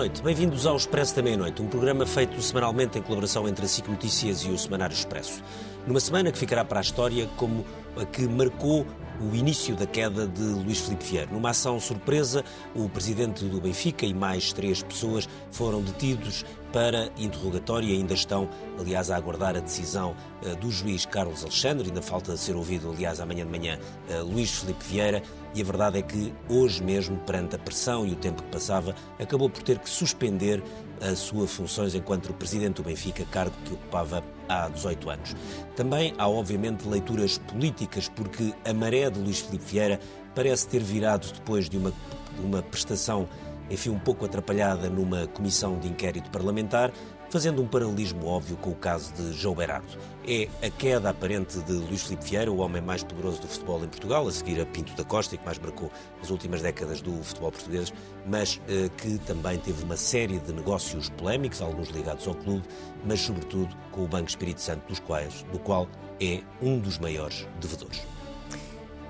noite, bem-vindos ao Expresso da Meia-Noite, um programa feito semanalmente em colaboração entre a SIC Notícias e o Semanário Expresso. Numa semana que ficará para a história como a que marcou o início da queda de Luís Filipe Vieira. Numa ação surpresa, o presidente do Benfica e mais três pessoas foram detidos para interrogatório e ainda estão, aliás, a aguardar a decisão uh, do juiz Carlos Alexandre. Ainda falta ser ouvido, aliás, amanhã de manhã, uh, Luís Filipe Vieira. E a verdade é que hoje mesmo, perante a pressão e o tempo que passava, acabou por ter que suspender as suas funções enquanto presidente do Benfica, cargo que ocupava há 18 anos. Também há, obviamente, leituras políticas, porque a maré de Luís Filipe Vieira parece ter virado depois de uma, de uma prestação enfim, um pouco atrapalhada numa comissão de inquérito parlamentar, fazendo um paralelismo óbvio com o caso de João Berardo. É a queda aparente de Luís Filipe Vieira, o homem mais poderoso do futebol em Portugal, a seguir a Pinto da Costa e que mais marcou as últimas décadas do futebol português, mas eh, que também teve uma série de negócios polémicos, alguns ligados ao clube, mas sobretudo com o Banco Espírito Santo, dos quais, do qual é um dos maiores devedores.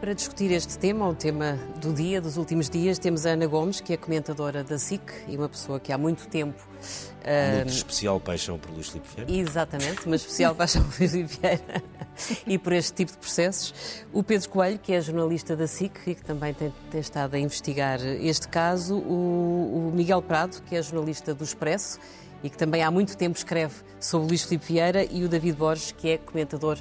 Para discutir este tema, o tema do dia, dos últimos dias, temos a Ana Gomes, que é comentadora da SIC e uma pessoa que há muito tempo. Muito uh, especial paixão por Luís Filipe Vieira. Exatamente, uma especial paixão por Luís Filipe Vieira e por este tipo de processos. O Pedro Coelho, que é jornalista da SIC e que também tem, tem estado a investigar este caso. O, o Miguel Prado, que é jornalista do Expresso e que também há muito tempo escreve sobre Luís Filipe Vieira. E o David Borges, que é comentador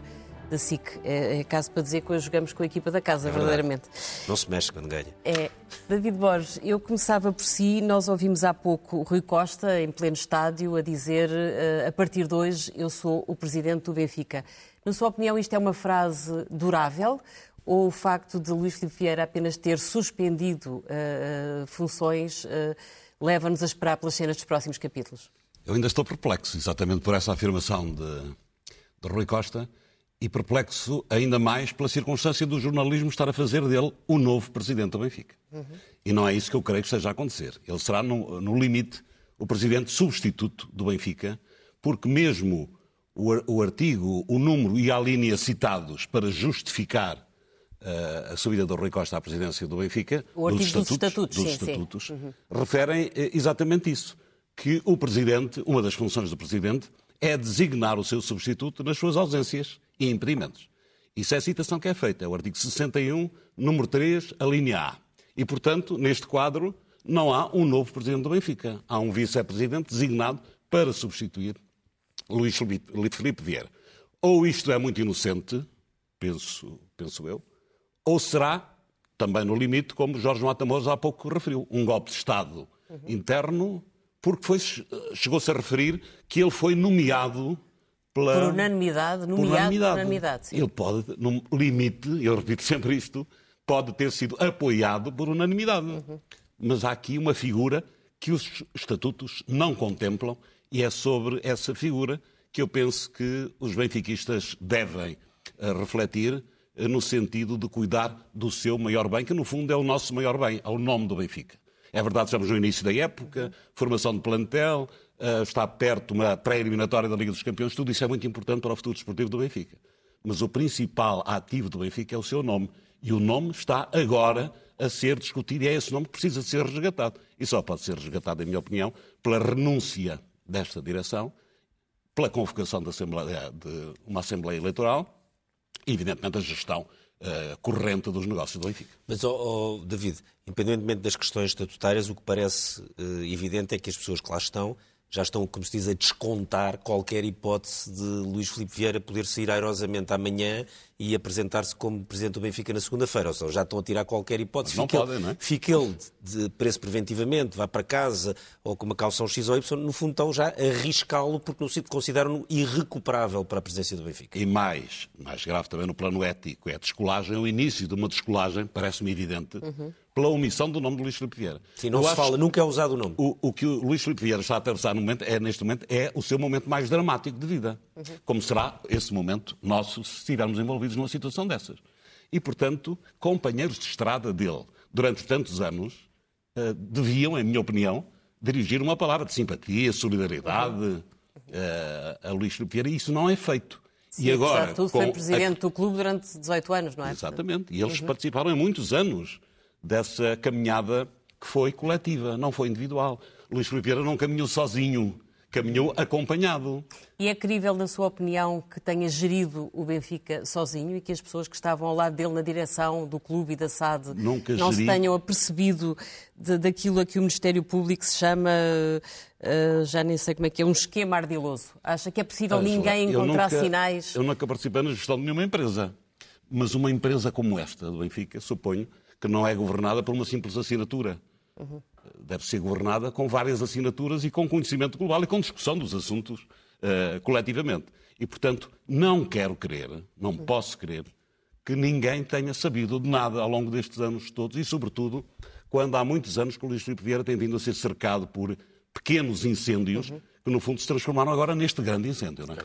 da SIC. É, é caso para dizer que hoje jogamos com a equipa da casa, é verdadeiramente. Não se mexe quando ganha. É. David Borges, eu começava por si, nós ouvimos há pouco o Rui Costa, em pleno estádio, a dizer uh, a partir de hoje eu sou o presidente do Benfica. Na sua opinião, isto é uma frase durável? Ou o facto de Luís Filipe Vieira apenas ter suspendido uh, funções uh, leva-nos a esperar pelas cenas dos próximos capítulos? Eu ainda estou perplexo, exatamente por essa afirmação de, de Rui Costa e perplexo ainda mais pela circunstância do jornalismo estar a fazer dele o novo presidente do Benfica. Uhum. E não é isso que eu creio que esteja a acontecer. Ele será, no, no limite, o presidente substituto do Benfica, porque mesmo o, o, artigo, o número e a linha citados para justificar uh, a subida do Rui Costa à presidência do Benfica, o dos estatutos, dos estatutos, dos sim, estatutos sim. Uhum. referem uh, exatamente isso. Que o presidente, uma das funções do presidente, é designar o seu substituto nas suas ausências e impedimentos. Isso é a citação que é feita, é o artigo 61, número 3, a linha A. E, portanto, neste quadro, não há um novo presidente do Benfica. Há um vice-presidente designado para substituir Luís Felipe Vieira. Ou isto é muito inocente, penso, penso eu, ou será, também no limite, como Jorge Matamoros há pouco referiu, um golpe de Estado uhum. interno, porque foi, chegou-se a referir que ele foi nomeado pela... Por unanimidade, nomeado por unanimidade. Unanimidade Ele pode, no limite, eu repito sempre isto, pode ter sido apoiado por unanimidade. Uhum. Mas há aqui uma figura que os estatutos não contemplam e é sobre essa figura que eu penso que os benfiquistas devem uh, refletir uh, no sentido de cuidar do seu maior bem, que no fundo é o nosso maior bem, é o nome do Benfica. É verdade, estamos no início da época, formação de plantel, está perto uma pré-eliminatória da Liga dos Campeões, tudo isso é muito importante para o futuro desportivo do Benfica. Mas o principal ativo do Benfica é o seu nome. E o nome está agora a ser discutido e é esse nome que precisa ser resgatado. E só pode ser resgatado, em minha opinião, pela renúncia desta direção, pela convocação de, Assembleia, de uma Assembleia Eleitoral e, evidentemente, a gestão uh, corrente dos negócios do Benfica. Mas, oh, oh, David, independentemente das questões estatutárias, o que parece uh, evidente é que as pessoas que lá estão já estão, como se diz, a descontar qualquer hipótese de Luís Filipe Vieira poder sair airosamente amanhã e apresentar-se como Presidente do Benfica na segunda-feira. Ou seja, já estão a tirar qualquer hipótese. Mas não fica, podem, não é? Fica ele de preço preventivamente, vá para casa ou com uma calção X ou Y, no fundo estão já a arriscá-lo porque no sítio consideram-no irrecuperável para a presidência do Benfica. E mais, mais grave também no plano ético, é a descolagem, o início de uma descolagem, parece-me evidente, uhum pela omissão do nome de Luís Filipe Vieira. Sim, não Eu se fala, nunca é usado o nome. O, o, que o Luís Filipe Vieira está a atravessar no momento, é, neste momento é o seu momento mais dramático de vida. Uhum. Como será esse momento nosso se estivermos envolvidos numa situação dessas. E, portanto, companheiros de estrada dele, durante tantos anos, uh, deviam, em minha opinião, dirigir uma palavra de simpatia, solidariedade uhum. uh, a Luís Filipe Vieira. E isso não é feito. Sim, e agora, tudo, foi presidente a... do clube durante 18 anos, não é? Exatamente. E eles uhum. participaram em muitos anos dessa caminhada que foi coletiva, não foi individual. Luís Filipe não caminhou sozinho, caminhou acompanhado. E é crível, na sua opinião, que tenha gerido o Benfica sozinho e que as pessoas que estavam ao lado dele na direção do clube e da SAD Nunca não geri. se tenham apercebido de, daquilo a que o Ministério Público se chama, uh, já nem sei como é que é, um esquema ardiloso? Acha que é possível Angela, ninguém encontrar nunca- sinais? Eu nunca participei na gestão de nenhuma empresa. Mas uma empresa como esta, do Benfica, suponho que não é governada por uma simples assinatura. Deve ser governada com várias assinaturas e com conhecimento global e com discussão dos assuntos eh, coletivamente. E, portanto, não quero crer, não posso crer, que ninguém tenha sabido de nada ao longo destes anos todos e, sobretudo, quando há muitos anos que o Luís Filipe Vieira tem vindo a ser cercado por pequenos incêndios que, no fundo, se transformaram agora neste grande incêndio. Não é?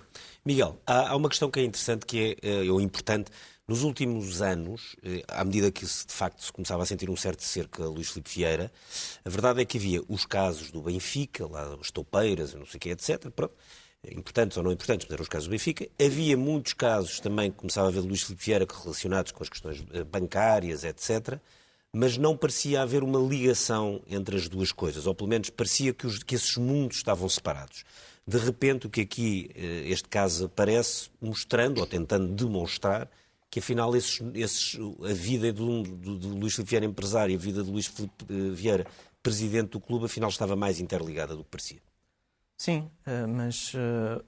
Miguel, há, há uma questão que é interessante, que é, eh, ou importante. Nos últimos anos, eh, à medida que de facto se começava a sentir um certo cerco a Luís Filipe Vieira, a verdade é que havia os casos do Benfica, lá as toupeiras, não sei o quê, etc. Pronto, importantes ou não importantes, mas eram os casos do Benfica. Havia muitos casos também que começava a ver Luís Filipe Vieira relacionados com as questões eh, bancárias, etc. Mas não parecia haver uma ligação entre as duas coisas, ou pelo menos parecia que, os- que esses mundos estavam separados. De repente, o que aqui eh, este caso aparece, mostrando ou tentando demonstrar que afinal esses, esses- a vida um, do, do Luís Filipe Vieira empresário e a vida de Luís Filipe eh, Vieira presidente do clube afinal estava mais interligada do que parecia. Sim, eh, mas eh,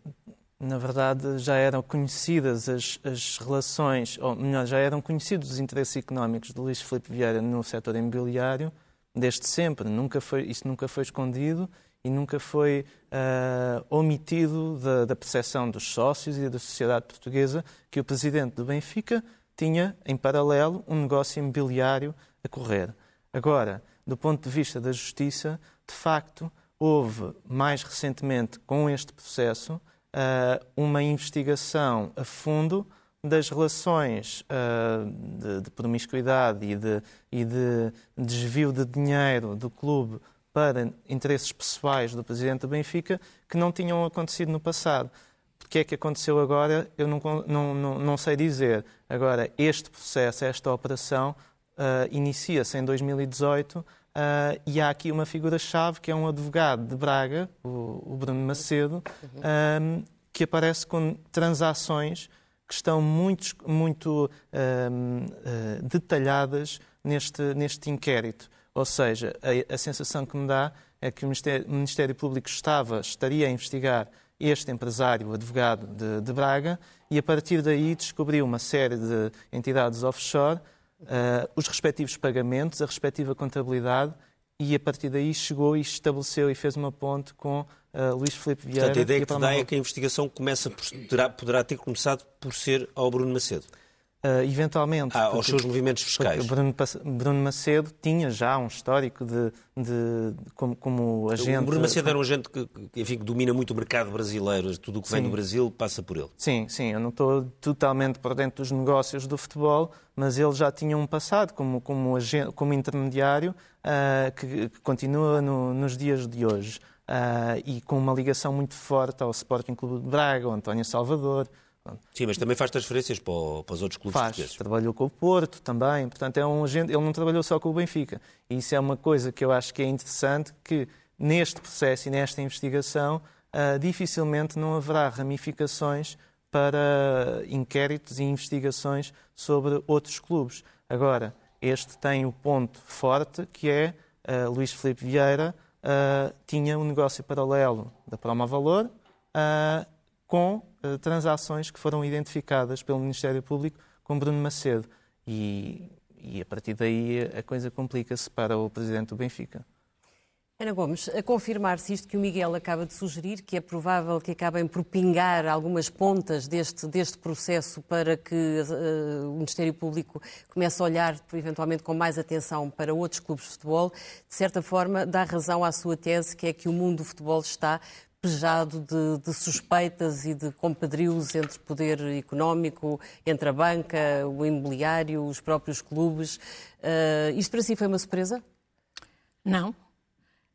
na verdade já eram conhecidas as, as relações, ou melhor, já eram conhecidos os interesses económicos de Luís Filipe Vieira no setor imobiliário desde sempre. Nunca foi, isso nunca foi escondido e nunca foi eh, omitido da, da percepção dos sócios e da sociedade portuguesa que o presidente do Benfica tinha, em paralelo, um negócio imobiliário a correr. Agora, do ponto de vista da justiça, de facto, houve mais recentemente, com este processo, ah, uma investigação a fundo das relações ah, de, de promiscuidade de, e de desvio de dinheiro do clube para interesses pessoais do presidente do Benfica que não tinham acontecido no passado. O que é que aconteceu agora, eu não, não, não, não sei dizer. Agora, este processo, esta operação, ah, inicia-se em 2018 ah, e há aqui uma figura-chave que é um advogado de Braga, o, o Bruno Macedo, ah, que aparece com transações que estão muito, muito ah, ah, detalhadas neste, neste inquérito. Ou seja, a, a sensação que me dá é que o Ministério, o Ministério Público estava, estaria a investigar este empresário, o advogado de, de Braga, e a partir daí descobriu uma série de entidades offshore, eh, os respectivos pagamentos, a respectiva contabilidade, e a partir daí chegou e estabeleceu e fez uma ponte com eh, Luís Filipe Vieira. Portanto, a ideia que te dá é que a investigação começa por, terá, poderá ter começado por ser ao Bruno Macedo, eventualmente. ah, aos seus movimentos fiscais. Bruno, Bruno Macedo tinha já um histórico de, de- como, como agente. O Bruno Macedo era um agente que, enfim, que domina muito o mercado brasileiro, tudo o que vem Sim. do Brasil passa por ele. Sim, sim, eu não estou totalmente por dentro dos negócios do futebol, mas ele já tinha um passado como, como, agen- como intermediário ah, que, que continua no- nos dias de hoje ah, e com uma ligação muito forte ao Sporting Clube de Braga, ao António Salvador. Sim, mas também faz transferências para, os outros clubes Faz, portugueses. trabalhou com o Porto também, portanto é um agente, ele não trabalhou só com o Benfica. E isso é uma coisa que eu acho que é interessante, que neste processo e nesta investigação ah, dificilmente não haverá ramificações para inquéritos e investigações sobre outros clubes. Agora, este tem o ponto forte que é ah, Luís Filipe Vieira ah, tinha um negócio paralelo da Proma Valor ah, com transações que foram identificadas pelo Ministério Público com Bruno Macedo. E, e a partir daí a coisa complica-se para o presidente do Benfica. Ana Gomes, a confirmar-se isto que o Miguel acaba de sugerir, que é provável que acabem por pingar algumas pontas deste, deste processo para que eh, o Ministério Público comece a olhar, eventualmente, com mais atenção para outros clubes de futebol, de certa forma, dá razão à sua tese, que é que o mundo do futebol está pejado de, de suspeitas e de compadrios entre poder económico, entre a banca, o imobiliário, os próprios clubes. Eh, isto para si foi uma surpresa? Não.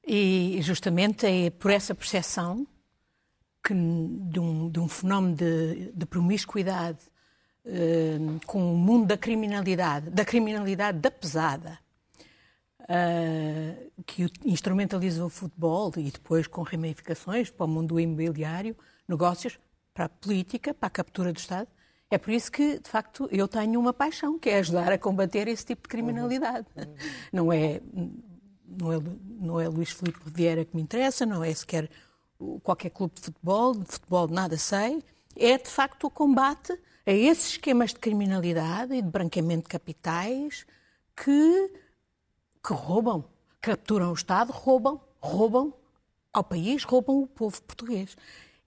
E justamente é por essa percepção que, de, um, de um fenómeno de, de promiscuidade eh, com o mundo da criminalidade, da criminalidade da pesada, uh, que instrumentaliza o futebol e depois com ramificações para o mundo imobiliário, negócios, para a política, para a captura do Estado. É por isso que, de facto, eu tenho uma paixão, que é ajudar a combater esse tipo de criminalidade. Uhum. Não, é, não, é, não é Luís Filipe Vieira que me interessa, não é sequer qualquer clube de futebol, de futebol nada sei. É, de facto, o combate a esses esquemas de criminalidade e de branqueamento de capitais que, que roubam, capturam o Estado, roubam, roubam ao país, roubam o povo português.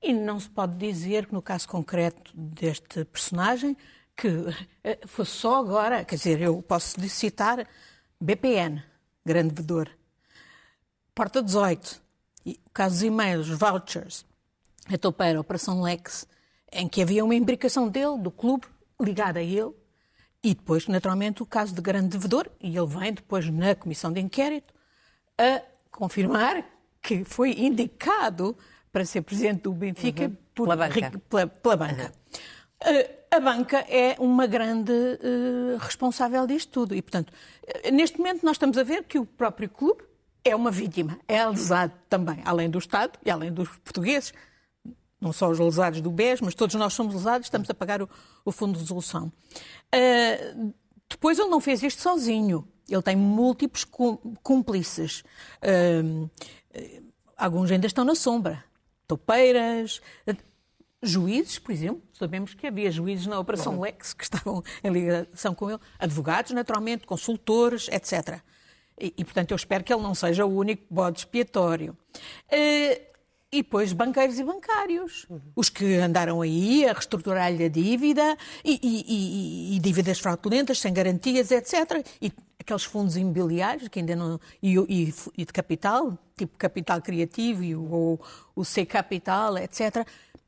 E não se pode dizer que, no caso concreto deste personagem, que eh, fosse só agora, quer dizer, eu posso citar BPN, grande vedor, Porta 18, o caso dos e-mails, vouchers, a topeira, Operação Lex, em que havia uma imbricação dele, do clube, ligada a ele, e depois, naturalmente, o caso de grande devedor, e ele vem depois na comissão de inquérito a confirmar que foi indicado para ser presidente do Benfica uhum. por, pela banca. Pela, pela banca. Uhum. Uh, a banca é uma grande uh, responsável disto tudo. E, portanto, uh, neste momento nós estamos a ver que o próprio clube é uma vítima, é lesado também, além do Estado e além dos portugueses. Não só os lesados do BES, mas todos nós somos lesados, estamos a pagar o, o Fundo de Resolução. Depois ele não fez isto sozinho. Ele tem múltiplos cúmplices. alguns ainda estão na sombra topeiras, juízes, por exemplo, sabemos que havia juízes na Operação Lex que estavam em ligação com ele, advogados, naturalmente, consultores, etc. E, e portanto, eu espero que ele não seja o único bode expiatório. Uh, e depois banqueiros e bancários, uhum. os que andaram aí a reestruturar-lhe a dívida e, e, e, e, dívidas fraudulentas, sem garantias, etc. E aqueles fundos imobiliários que ainda não. e, de capital, tipo capital criativo e o, o C Capital, etc.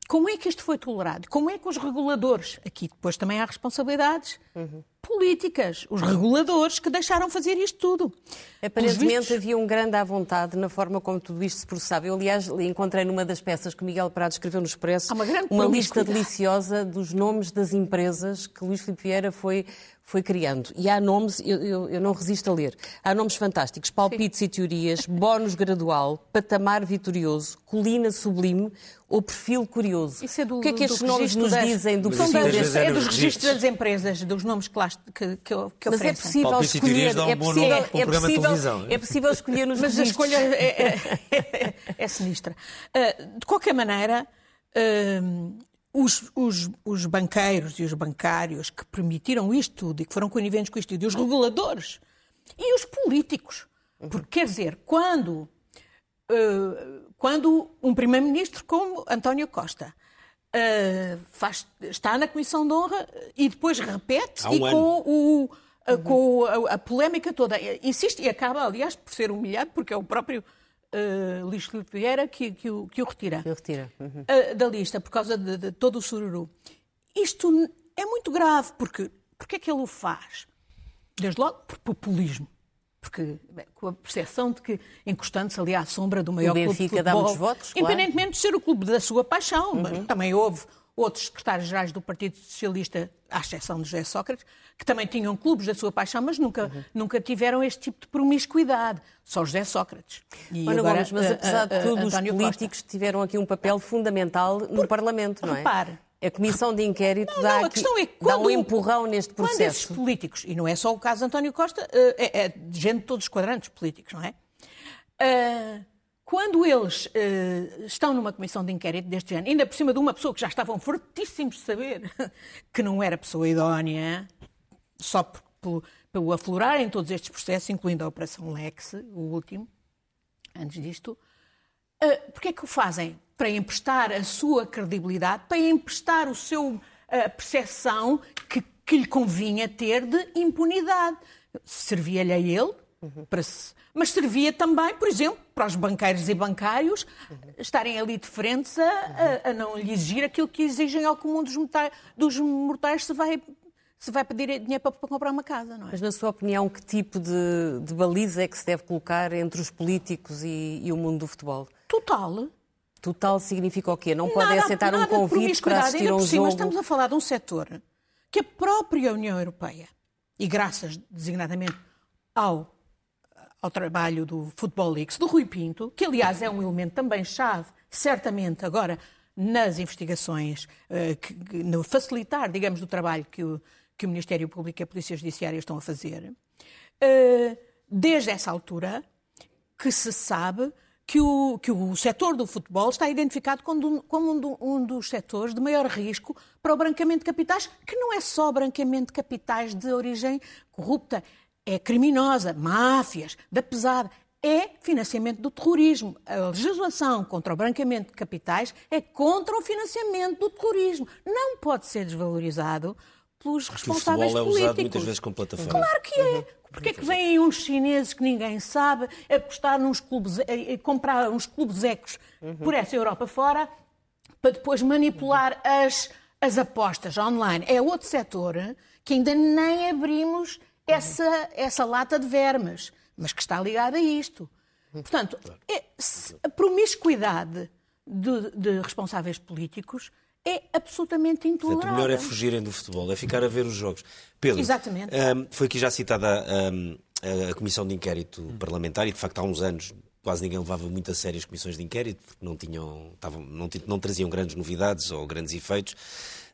Como é que isto foi tolerado? Como é que os reguladores, aqui depois também há responsabilidades uhum. Políticas, os reguladores que deixaram fazer isto tudo? Aparentemente havia um grande à vontade na forma como tudo isto se processava. Eu, aliás, encontrei numa das peças que Miguel Prado escreveu no Expresso uma, uma lista deliciosa dos nomes das empresas que Luís Filipe Vieira foi foi criando. E há nomes, eu, eu, eu, não resisto a ler, há nomes fantásticos: palpites Sim. e teorias, bónus gradual, patamar vitorioso, colina sublime ou perfil curioso. Isso é do, o que é que estes nomes nos das... dizem do perfil das... É dos registros das empresas, dos nomes que, lá, que, que, que Mas é possível escolher. É possível, é, possível, é possível escolher nos Mas registros. a escolha é, é, é, é sinistra. Uh, de qualquer maneira. Uh, os, os, os, banqueiros e os bancários que permitiram isto tudo e que foram coniventes com isto tudo, e os reguladores e os políticos. Porque, quer dizer, quando, uh, quando um primeiro-ministro como António Costa uh, faz, está na Comissão de Honra e depois repete um e com o. Uh, com a, a, polémica toda. Insiste e acaba, aliás, por ser humilhado, porque é o próprio uh, Luís Filipe Vieira que, que, o, que o retira, que o retira. Uhum. Uh, da lista por causa de, de, todo o sururu. Isto é muito grave, porque porque é que ele o faz? Desde logo por populismo. Porque bem, com a percepção de que, encostando-se ali à sombra do maior o clube de futebol, dá muitos votos, independentemente claro. de ser o clube da sua paixão, uhum. mas também houve outros secretários-gerais do Partido Socialista, à exceção de José Sócrates, que também tinham clubes da sua paixão, mas nunca, uhum. nunca tiveram este tipo de promiscuidade. Só José Sócrates. E agora, Gomes, mas apesar de tudo, os políticos Costa. tiveram aqui um papel fundamental no Por, Parlamento, não é? Repare. A comissão de inquérito não, dá, não, aqui, é quando, dá um empurrão neste processo. Quando esses políticos, e não é só o caso de António Costa, é, é de gente de todos os quadrantes políticos, não é? Uh, quando eles uh, estão numa comissão de inquérito deste ano, ainda por cima de uma pessoa que já estavam fortíssimos de saber que não era pessoa idónea, só por, por, pelo aflorar em todos estes processos, incluindo a Operação Lex, o último, antes disto, uh, porquê é que o fazem? Para emprestar a sua credibilidade, para emprestar o seu a percepção que, que lhe convinha ter de impunidade. Servia-lhe a ele, uhum. para se mas servia também, por exemplo, para os banqueiros e bancários estarem ali de frente a, a, a não lhe exigir aquilo que exigem ao comum dos mortais, dos mortais se vai se vai pedir dinheiro para, para, comprar uma casa, não é? Mas, na sua opinião, que tipo de, de baliza é que se deve colocar entre os políticos e, e o mundo do futebol? Total. Total significa o quê? Não podem nada, aceitar nada um convite para assistir a um jogo? Estamos a falar de um setor que a própria União Europeia, e graças designadamente ao ao trabalho do Futebol Leaks, do Rui Pinto, que aliás é um elemento também chave, certamente agora nas investigações, eh, que, no facilitar, digamos, do trabalho que o, que o Ministério Público e a Polícia Judiciária estão a fazer. Eh, desde essa altura, que se sabe que o, que o setor do futebol está identificado como, como um, do, um, dos setores de maior risco para o branqueamento de capitais, que não é só branqueamento de capitais de origem corrupta, é criminosa, máfias, da pesada, é financiamento do terrorismo. A legislação contra o branqueamento de capitais é contra o financiamento do terrorismo. Não pode ser desvalorizado pelos responsáveis políticos. O futebol é usado muitas vezes como plataforma. Claro que é. Porquê é que vêm uns chineses que ninguém sabe apostar nos clubes, comprar uns clubes ecos por essa Europa fora para depois manipular as, as apostas online? É outro setor que ainda nem abrimos essa, essa lata de vermes, mas que está ligado a isto. Portanto, é, a promiscuidade de, de responsáveis políticos é absolutamente intolerável. Portanto, o melhor é fugirem do futebol, é ficar a ver os jogos. Pedro, Exatamente. Um, foi aqui já citada um, a Comissão de Inquérito Parlamentar e, de facto, há uns anos quase ninguém levava muito a sério as comissões de inquérito, porque não, tinham, estavam, não, não traziam grandes novidades ou grandes efeitos.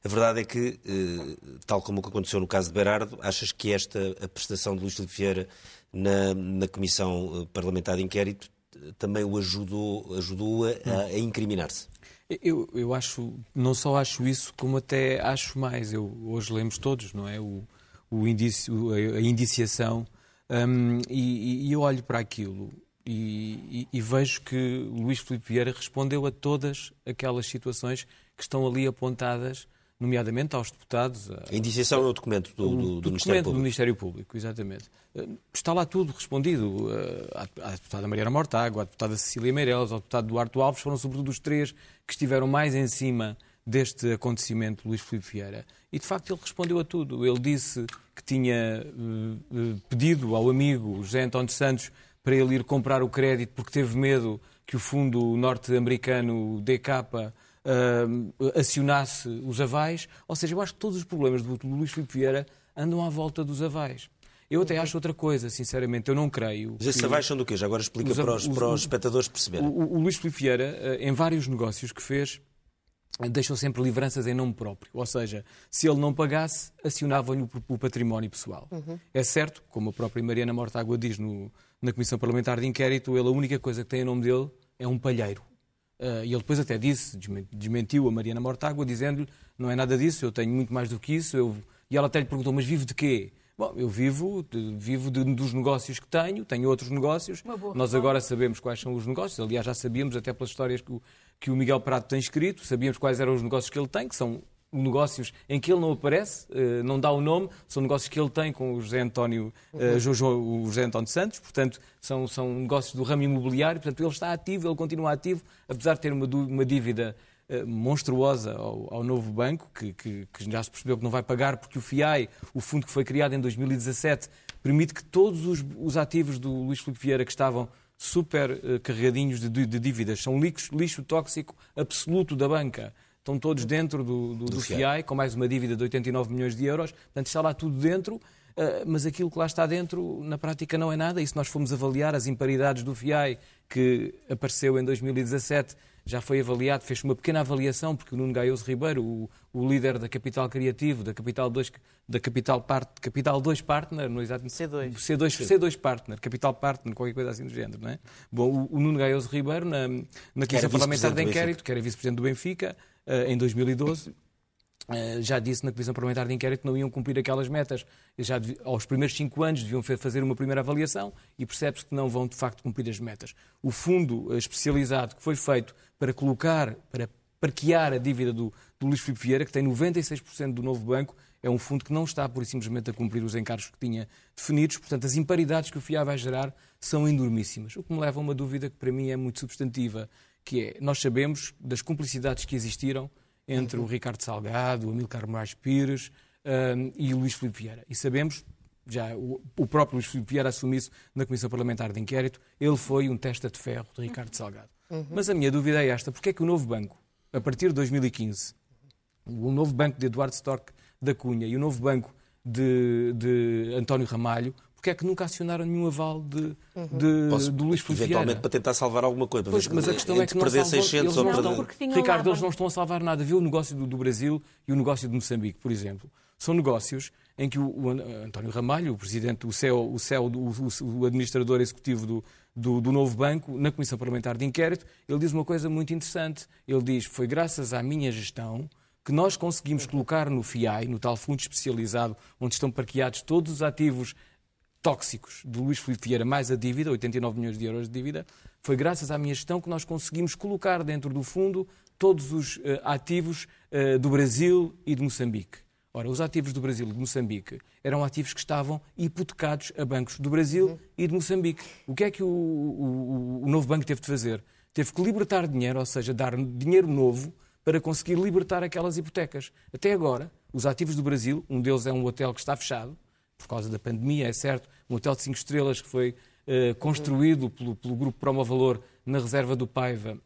A verdade é que, eh, tal como aconteceu no caso de Berardo, achas que esta a prestação de Luís Filipe Vieira na, na Comissão eh, Parlamentar de Inquérito também o ajudou, ajudou a, a incriminar-se? Eu, eu acho, não só acho isso, como até acho mais. Eu, hoje lemos todos, não é? O, o indício, a, indiciação, um, e, e, eu olho para aquilo e, e, e, vejo que Luís Filipe Vieira respondeu a todas aquelas situações que estão ali apontadas nomeadamente aos deputados. A indiciação é o documento do, do, do, do Ministério documento Público. do Ministério Público, exatamente. Eh, está lá tudo respondido. Eh, à, deputada Mariana Mortágua, à deputada Cecília Meireles, ao deputado Duarte Alves, foram sobretudo os três que estiveram mais em cima deste acontecimento, Luís Filipe Vieira. E, de facto, ele respondeu a tudo. Ele disse que tinha uh, pedido ao amigo José António Santos para ele ir comprar o crédito porque teve medo que o fundo norte-americano DK uh, acionasse os avais. Ou seja, eu acho que todos os problemas do, do Luís Filipe Vieira andam à volta dos avais. Eu até acho outra coisa, sinceramente, eu não creio. Mas esses que... avais são do quê? Já agora explica os, para, os, os, para os espectadores perceberem. O, o, Luís Filipe Vieira, eh, em vários negócios que fez, deixou sempre livranças em nome próprio. Ou seja, se ele não pagasse, acionavam-lhe o património pessoal. Uhum. É certo, como a própria Mariana Mortágua diz no, na Comissão Parlamentar de Inquérito, ele a única coisa que tem em nome dele é um palheiro. Uh, e ele depois até disse, desmentiu a Mariana Mortágua, dizendo-lhe não é nada disso, eu tenho muito mais do que isso. Eu... E ela até lhe perguntou, mas vivo de quê? Bom, eu vivo, vivo de, dos negócios que tenho, tenho outros negócios. Nós agora sabemos quais são os negócios, aliás, já sabíamos até pelas histórias que o, que o Miguel Prato tem escrito, sabíamos quais eram os negócios que ele tem, que são negócios em que ele não aparece, eh, não dá o nome, são negócios que ele tem com o José António, uh, Jojo, o José António Santos, portanto, são, são negócios do ramo imobiliário, portanto, ele está ativo, ele continua ativo, apesar de ter uma, uma dívida uh, monstruosa ao, ao, novo banco, que, que, que, já se percebeu que não vai pagar, porque o FIAI, o fundo que foi criado em 2017, permite que todos os, os ativos do Luís Filipe Vieira que estavam super carregadinhos de, de, de dívidas, são lixo, lixo tóxico absoluto da banca estão todos dentro do, do, do, do FIAI, com mais uma dívida de 89 milhões de euros. Portanto, está lá tudo dentro, uh, mas aquilo que lá está dentro, na prática, não é nada. E se nós formos avaliar as imparidades do FIAI, que apareceu em 2017, já foi avaliado, fez uma pequena avaliação, porque o Nuno Gaioso Ribeiro, o, o, líder da Capital Criativo, da Capital 2, da Capital, Part, Capital 2 Partner, não é exato? C2. C2, C2 Partner, Capital Partner, qualquer coisa assim do género, não é? Bom, o, o Nuno Gaioso Ribeiro, na, na Comissão Parlamentar de Inquérito, que era vice-presidente do Benfica, uh, em 2012, Uh, já disse na Comissão Parlamentar de Inquérito que não iam cumprir aquelas metas. Já aos primeiros cinco anos deviam fazer uma primeira avaliação e percebe-se que não vão de facto cumprir as metas. O fundo especializado que foi feito para colocar, para parquear a dívida do, do Luís Filipe Vieira, que tem 96% do novo banco, é um fundo que não está, por simplesmente, a cumprir os encargos que tinha definidos. Portanto, as imparidades que o FIA vai gerar são enormíssimas. O que me leva a uma dúvida que, para mim, é muito substantiva, que é, nós sabemos das cumplicidades que existiram entre o Ricardo Salgado, o Amilcar Moraes Pires um, e o Luís Filipe Vieira. E sabemos, já o, o, próprio Luís Filipe Vieira assumiu isso na Comissão Parlamentar de Inquérito, ele foi um testa de ferro de Ricardo Salgado. Uhum. Mas a minha dúvida é esta, porque é que o novo banco, a partir de 2015, o novo banco de Eduardo Storck da Cunha e o novo banco de, de António Ramalho, porque é que nunca acionaram nenhum aval de, de, Posso, do Luís Filipe eventualmente Vieira? para tentar salvar alguma coisa. Pois, mas a questão é que não perder salvam, 600 eles ou não perder... estão, porque tinham Ricardo, eles não estão a salvar nada. Viu o negócio do, do Brasil e o negócio de Moçambique, por exemplo. São negócios em que o, o An- António Ramalho, o presidente, o CEO, o, CEO, do- o, o administrador executivo do, do, do novo banco, na Comissão Parlamentar de Inquérito, ele diz uma coisa muito interessante. Ele diz, foi graças à minha gestão que nós conseguimos colocar no FIAI, no tal fundo especializado, onde estão parqueados todos os ativos tóxicos de Luís Filipe Vieira, mais a dívida, 89 milhões de euros de dívida, foi graças à minha gestão que nós conseguimos colocar dentro do fundo todos os eh, ativos eh, do Brasil e de Moçambique. Ora, os ativos do Brasil e de Moçambique eram ativos que estavam hipotecados a bancos do Brasil e de Moçambique. O que é que o, o- o novo banco teve de fazer? Teve que libertar dinheiro, ou seja, dar dinheiro novo para conseguir libertar aquelas hipotecas. Até agora, os ativos do Brasil, um deles é um hotel que está fechado, por causa da pandemia, é certo, um hotel de 5 estrelas que foi eh, construído pelo, pelo grupo Promovalor na reserva do Paiva,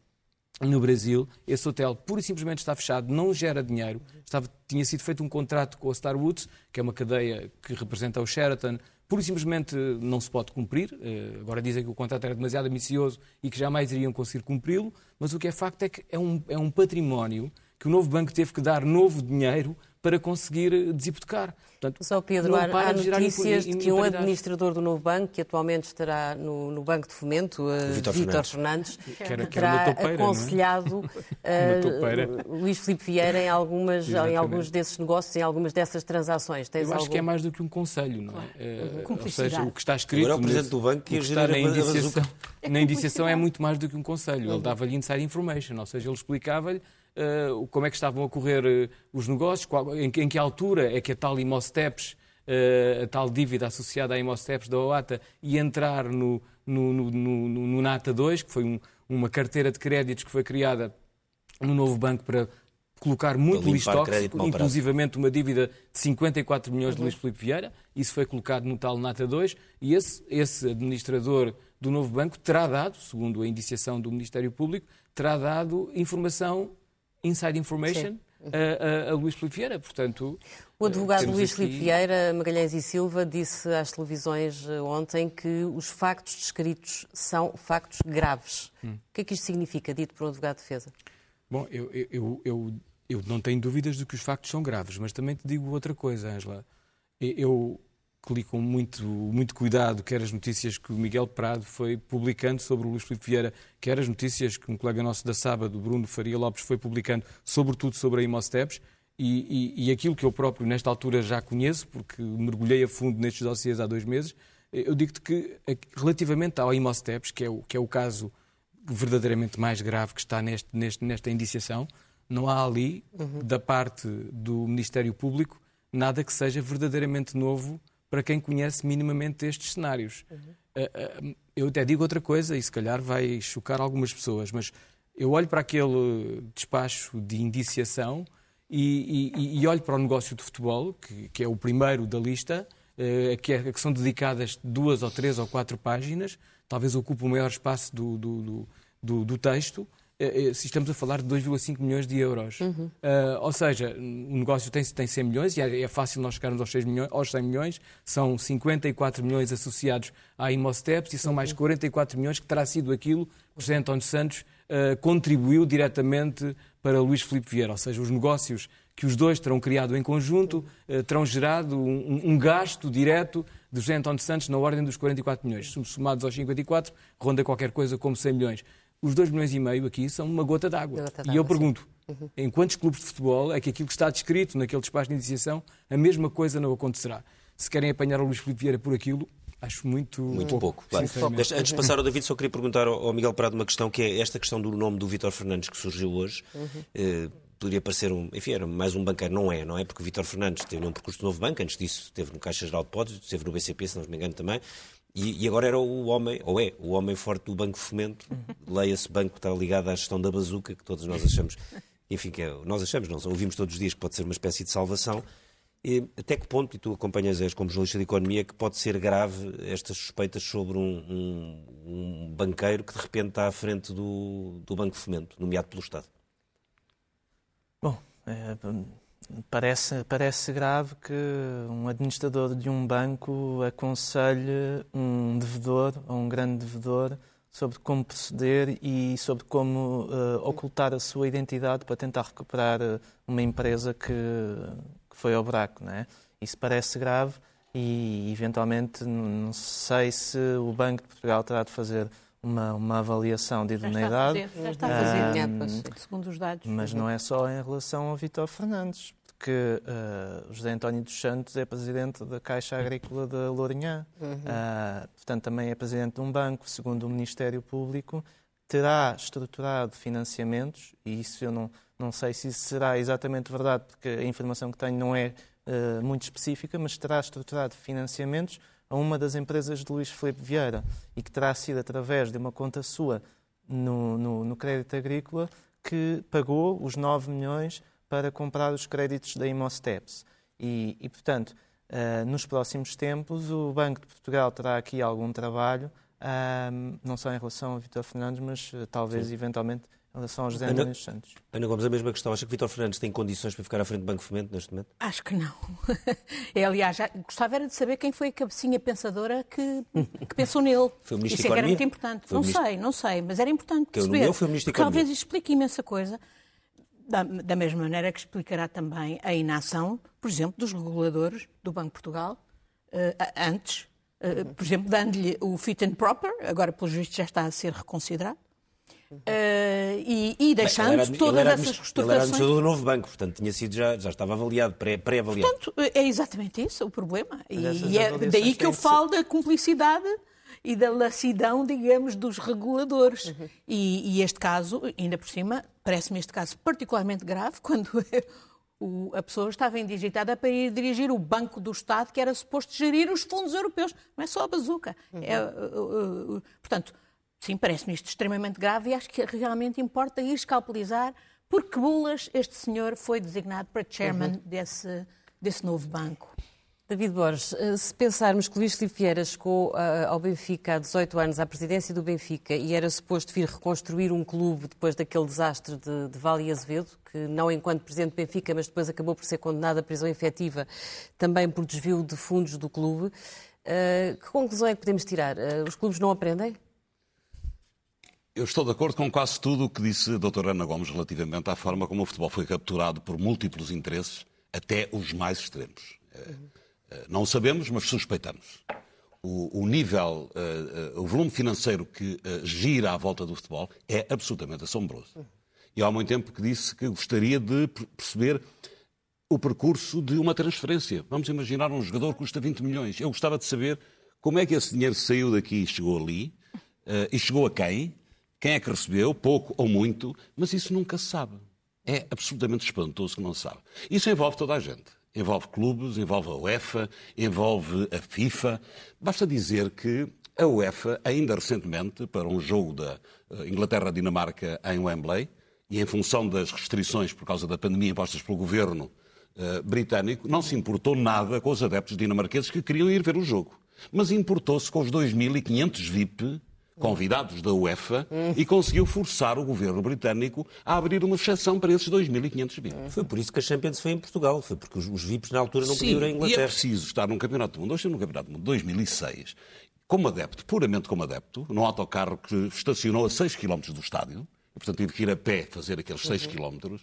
no Brasil, esse hotel pura e simplesmente está fechado, não gera dinheiro. Estava, tinha sido feito um contrato com a Starwoods, que é uma cadeia que representa o Sheraton, pura e simplesmente não se pode cumprir. Eh, Agora dizem que o contrato era demasiado ambicioso e que jamais iriam conseguir cumpri-lo, mas o que é facto é que é um, é um património que o novo banco teve que dar novo dinheiro para conseguir eh, desehipotecar. Portanto, Só Pedro, há, há notícias de que um administrador do novo banco, que atualmente estará no, no Banco de Fomento, uh, Vítor Vítor Fernandes. Fernandes, Que era- que terá era topeira, é? aconselhado uh, Luís Filipe Vieira em, algumas, em alguns desses negócios, em algumas dessas transações. Tens Eu acho algum... que é mais do que um conselho, não é? Eh, ou Cumplicidade. seja, o que está escrito. Agora é o presidente nesse- do banco que está na indiciação, bazuca. na indiciação é muito mais do que um conselho. Ele dava-lhe inside information, ou seja, ele explicava-lhe eh, como é que estavam a correr eh, os negócios, qual- em, que- em que altura é que a tal Imosteps, eh, a tal dívida associada à Imosteps da OATA, ia entrar no, no, no, no, NATA 2, que foi um- uma carteira de créditos que foi criada no novo banco para colocar muito lixo tóxico, inclusivamente uma dívida de 54 milhões de Luís Filipe Vieira. Isso foi colocado no tal Nata 2 e esse, esse administrador do novo banco terá dado, segundo a indiciação do Ministério Público, terá dado informação, inside information, a, a, a Luís Filipe Vieira. Portanto, O advogado temos Luís aqui- Filipe Vieira Magalhães e Silva disse às televisões eh, ontem que os factos descritos são factos graves. Hum. O que é que isto significa, dito por um advogado de defesa? Bom, eu, eu, eu, eu, não tenho dúvidas de que os factos são graves, mas também te digo outra coisa, Angela. Eu- li com muito, muito cuidado quer as notícias que o Miguel Prado foi publicando sobre o Luís Filipe Vieira, quer as notícias que um colega nosso da sábado, Bruno Faria Lopes, foi publicando, sobretudo sobre a Imosteps, e, e, e aquilo que eu próprio, nesta altura, já conheço, porque mergulhei a fundo nestes dossiês há dois meses, eu digo-te que, relativamente ao Imosteps, que é o, que é o caso verdadeiramente mais grave que está neste, neste, nesta indiciação, não há ali, da parte do Ministério Público, nada que seja verdadeiramente novo para quem conhece minimamente estes cenários. Ah, Eu até digo outra coisa, e se calhar vai chocar algumas pessoas, mas eu olho para aquele despacho de indiciação e, e- e olho para o negócio de futebol, que, que é o primeiro da lista, eh, que, é- que são dedicadas duas ou três ou quatro páginas, talvez ocupe o maior espaço do, do, do- do- texto, se estamos a falar de 2,5 milhões de euros. Ah, ou seja, o negócio tem, tem 100 milhões e é, é fácil nós chegarmos aos, 6 milhões, aos 100 milhões. São 54 milhões associados à Imosteps e são mais 44 milhões que terá sido aquilo que o José António Santos ah, contribuiu diretamente para Luís Filipe Vieira. Ou seja, os negócios que os dois terão criado em conjunto eh, terão gerado um, um gasto direto de José António Santos na ordem dos 44 milhões. Somados aos 54, ronda qualquer coisa como 100 milhões. Os 2 milhões e meio aqui são uma gota d'água. E eu pergunto, em quantos clubes de futebol é que aquilo que está descrito naquele despacho de iniciação, a mesma coisa não acontecerá? Se querem apanhar o Luís Filipe Vieira por aquilo, acho muito, Muito pouco, claro. Antes de passar ao David, só queria perguntar ao Miguel Prado uma questão, que é esta questão do nome do Vítor Fernandes que surgiu hoje. Eh, poderia parecer um, enfim, era mais um banqueiro, não é, não é? Porque o Vítor Fernandes teve um percurso de novo banco, antes disso esteve no Caixa Geral de Depósitos, esteve no BCP, se não me engano também, e, e agora era o homem, ou é, o homem forte do Banco de Fomento, leia-se banco que está ligado à gestão da bazuca, que todos nós achamos, enfim, que é, nós achamos, não, ouvimos todos os dias que pode ser uma espécie de salvação. E até que ponto, e tu acompanhas és como jornalista de economia, que pode ser grave estas suspeitas sobre um, um- um banqueiro que de repente está à frente do, do Banco de Fomento, nomeado pelo Estado? Bom, é, parece, parece grave que um administrador de um banco aconselhe um devedor ou um grande devedor sobre como proceder e sobre como uh, ocultar a sua identidade para tentar recuperar uh, uma empresa que, que, foi ao buraco. Não é? Isso parece grave e, eventualmente, não sei se o Banco de Portugal terá de fazer uma, uma avaliação de idoneidade. Já está a fazer, já está a fazer um, segundo os dados. Mas não é só em relação ao Vítor Fernandes, porque uh, José António dos Santos é presidente da Caixa Agrícola de Lourinhã. Uhum. Uh, portanto, também é presidente de um banco, segundo o Ministério Público. Terá estruturado financiamentos, e isso eu não, não sei se isso será exatamente verdade, porque a informação que tenho não é uh, muito específica, mas terá estruturado financiamentos a uma das empresas de Luís Filipe Vieira e que terá sido através de uma conta sua no, no, no crédito agrícola que pagou os 9 milhões para comprar os créditos da Imosteps. E, e portanto, uh, nos próximos tempos, o Banco de Portugal terá aqui algum trabalho, uh, não só em relação a Vitor Fernandes, mas uh, talvez, Sim. eventualmente, em relação aos José Ana, António Santos. Ana Gomes, a mesma questão. Acha que Vitor Fernandes tem condições para ficar à frente do Banco Fomento neste momento? Acho que não. é, aliás, já, gostava era de saber quem foi a cabecinha pensadora que, que pensou nele. Foi o Ministro Isso é que era muito importante. Foi não ministro... sei, não sei, mas era importante que perceber. foi o Ministro talvez explique imensa coisa. Da, da, mesma maneira que explicará também a inação, por exemplo, dos reguladores do Banco de Portugal, uh, antes, uh, por exemplo, dando-lhe o fit and proper, agora, pelo juiz, já está a ser reconsiderado, Uh, e, e, deixando Bem, era, todas essas reestruturações. Ele era administrador do novo banco, portanto tinha sido já, já estava avaliado, pré-avaliado. Pré portanto, é exatamente isso o problema. E, e é daí que eu falo da cumplicidade e da lacidão, digamos, dos reguladores. Uhum. E, e, este caso, ainda por cima, parece-me este caso particularmente grave, quando o, a pessoa estava indigitada para ir dirigir o Banco do Estado, que era suposto gerir os fundos europeus. Não é só a bazuca. Uhum. É, uh, uh, uh, portanto, Sim, parece-me isto extremamente grave e acho que realmente importa ir escalpelizar por que bulas este senhor foi designado para chairman uhum. desse, desse novo banco. David Borges, eh, se pensarmos que Luís Filipe Vieira chegou eh, ao Benfica há 18 anos, à presidência do Benfica, e era suposto vir reconstruir um clube depois daquele desastre de, de Vale e Azevedo, que não enquanto presidente do Benfica, mas depois acabou por ser condenado à prisão efetiva, também por desvio de fundos do clube, uh, que conclusão é que podemos tirar? Os clubes não aprendem? Eu estou de acordo com quase tudo o que disse a doutora Ana Gomes relativamente à forma como o futebol foi capturado por múltiplos interesses, até os mais extremos. Eh, eh, não sabemos, mas suspeitamos. O, o nível, uh, uh, o volume financeiro que gira à volta do futebol é absolutamente assombroso. E há muito tempo que disse que gostaria de perceber o percurso de uma transferência. Vamos imaginar um jogador que custa 20 milhões. Eu gostava de saber como é que esse dinheiro saiu daqui e chegou ali, e chegou a quem, quem é que recebeu, pouco ou muito, mas isso nunca se sabe. É absolutamente espantoso que não se sabe. Isso envolve toda a gente. Envolve clubes, envolve a UEFA, envolve a FIFA. Basta dizer que a UEFA, ainda recentemente, para um jogo da eh, Inglaterra-Dinamarca em Wembley, e em função das restrições por causa da pandemia impostas pelo governo uh, britânico, não se importou nada com os adeptos dinamarqueses que queriam ir ver o jogo. Mas importou-se com os 2.500 VIP convidados da UEFA, e conseguiu forçar o governo britânico a abrir uma exceção para esses 2.500 VIPs. Foi por isso que a Champions foi em Portugal, foi porque os, VIPs na altura não Sim, podiam ir à Inglaterra. e é preciso estar num Campeonato do Mundo. Hoje no Campeonato do Mundo 2006, como adepto, puramente como adepto, num autocarro que estacionou a 6 km do estádio, e, portanto tive que ir a pé fazer aqueles 6 uhum. km,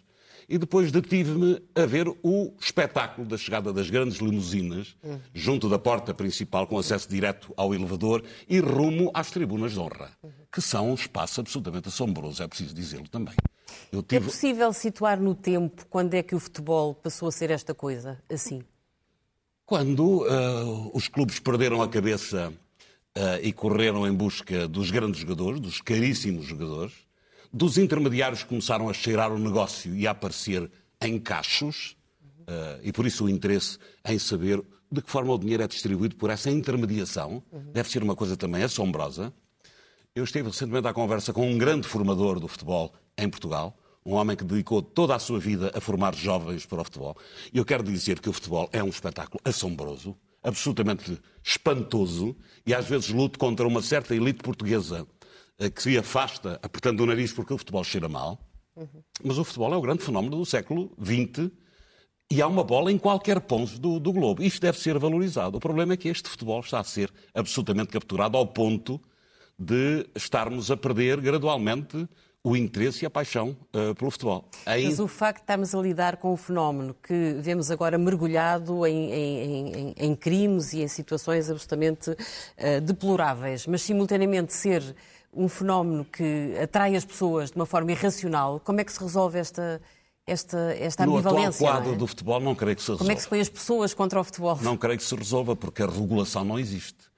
e depois detive-me a ver o espetáculo da chegada das grandes limusinas junto da porta principal, com acesso direto ao elevador e rumo às tribunas de honra, que são um espaço absolutamente assombroso, é preciso dizê-lo também. É tive... É possível situar no tempo quando é que o futebol passou a ser esta coisa, assim? Quando uh, os clubes perderam a cabeça uh, e correram em busca dos grandes jogadores, dos caríssimos jogadores, dos intermediários começaram a cheirar o negócio e a aparecer em cachos, uh, e por isso o interesse em saber de que forma o dinheiro é distribuído por essa intermediação. Uhum. Deve ser uma coisa também assombrosa. Eu estive recentemente à conversa com um grande formador do futebol em Portugal, um homem que dedicou toda a sua vida a formar jovens para o futebol. E eu quero dizer que o futebol é um espetáculo assombroso, absolutamente espantoso, e às vezes luto contra uma certa elite portuguesa que se afasta apertando o nariz porque o futebol cheira mal. Uhum. Mas o futebol é o grande fenómeno do século XX E há uma bola em qualquer ponto do, do globo. Isto deve ser valorizado. O problema é que este futebol está a ser absolutamente capturado ao ponto de estarmos a perder gradualmente o interesse e a paixão uh, pelo futebol. Aí... Mas o facto de estarmos a lidar com o fenómeno que vemos agora mergulhado em, em, em, em crimes e em situações absolutamente uh, deploráveis, mas simultaneamente ser um fenómeno que atrai as pessoas de uma forma irracional, como é que se resolve esta, esta, esta ambivalência? No atual quadro é? do futebol não creio que se resolva. Como é que se põe as pessoas contra o futebol? Não creio que se resolva, porque a regulação não existe.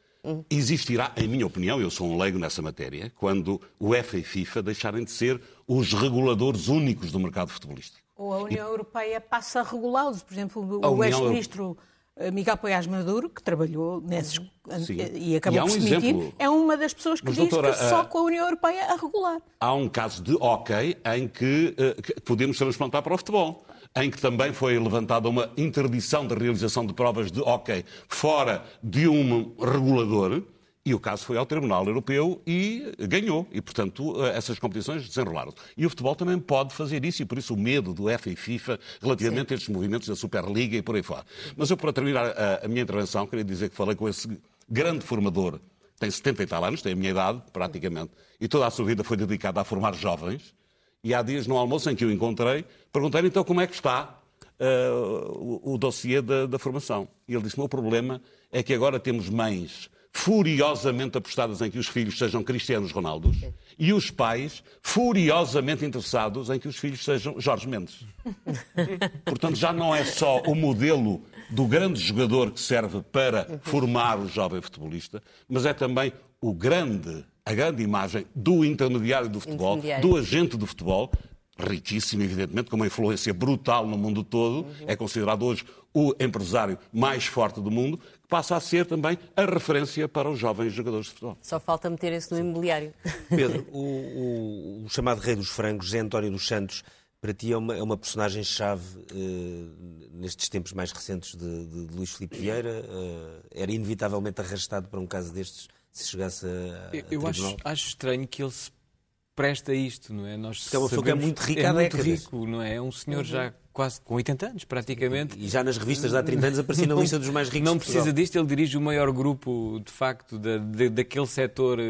Existirá, em minha opinião, eu sou um leigo nessa matéria, quando o UEFA e FIFA deixarem de ser os reguladores únicos do mercado futebolístico. Ou a União e... Europeia passa a regulá-los. Por exemplo, o ex-ministro eh, Miguel Poiás Maduro, que trabalhou nesses Sim. e acabou e por um se demitir, exemplo... é uma das pessoas que Mas, diz doutora, que só com a União Europeia a regular. Há um caso de ok em que, uh, que podemos transplantar para o futebol em que também foi levantada uma interdição da realização de provas de hockey fora de um regulador, e o caso foi ao Tribunal Europeu e ganhou. E, portanto, essas competições desenrolaram-se. E o futebol também pode fazer isso, e por isso o medo do EFA e FIFA relativamente Sim. a estes movimentos da Superliga e por aí fora. Mas eu, para terminar a, a minha intervenção, queria dizer que falei com esse grande formador, tem 70 e tal anos, tem a minha idade, praticamente, e toda a sua vida foi dedicada a formar jovens, e há dias no almoço em que o encontrei, perguntei então como é que está uh, o, o dossiê da, da formação. E ele disse: o meu problema é que agora temos mães furiosamente apostadas em que os filhos sejam Cristianos Ronaldos e os pais furiosamente interessados em que os filhos sejam Jorge Mendes. Portanto, já não é só o modelo do grande jogador que serve para formar o jovem futebolista, mas é também o grande a grande imagem do intermediário do futebol, intermediário. do agente do futebol, riquíssimo, evidentemente, com uma influência brutal no mundo todo, uhum. é considerado hoje o empresário mais forte do mundo, passa a ser também a referência para os jovens jogadores de futebol. Só falta meter isso no imobiliário. Pedro, o, o, o, chamado Rei dos Frangos, José António dos Santos, para ti é uma, é uma personagem-chave uh, nestes tempos mais recentes de, de, de Luís Filipe Vieira? Uh, era inevitavelmente arrastado para um caso destes se chegasse a. Eu, eu acho, acho estranho que ele se presta a isto, não é? Nós Porque é uma pessoa que é muito rica é há muito rico, não é? É um senhor uhum. já quase com 80 anos, praticamente. E já nas revistas de há 30 anos aparecia na lista dos mais ricos Não precisa disto, ele dirige o maior grupo, de facto, da, da, daquele setor uh,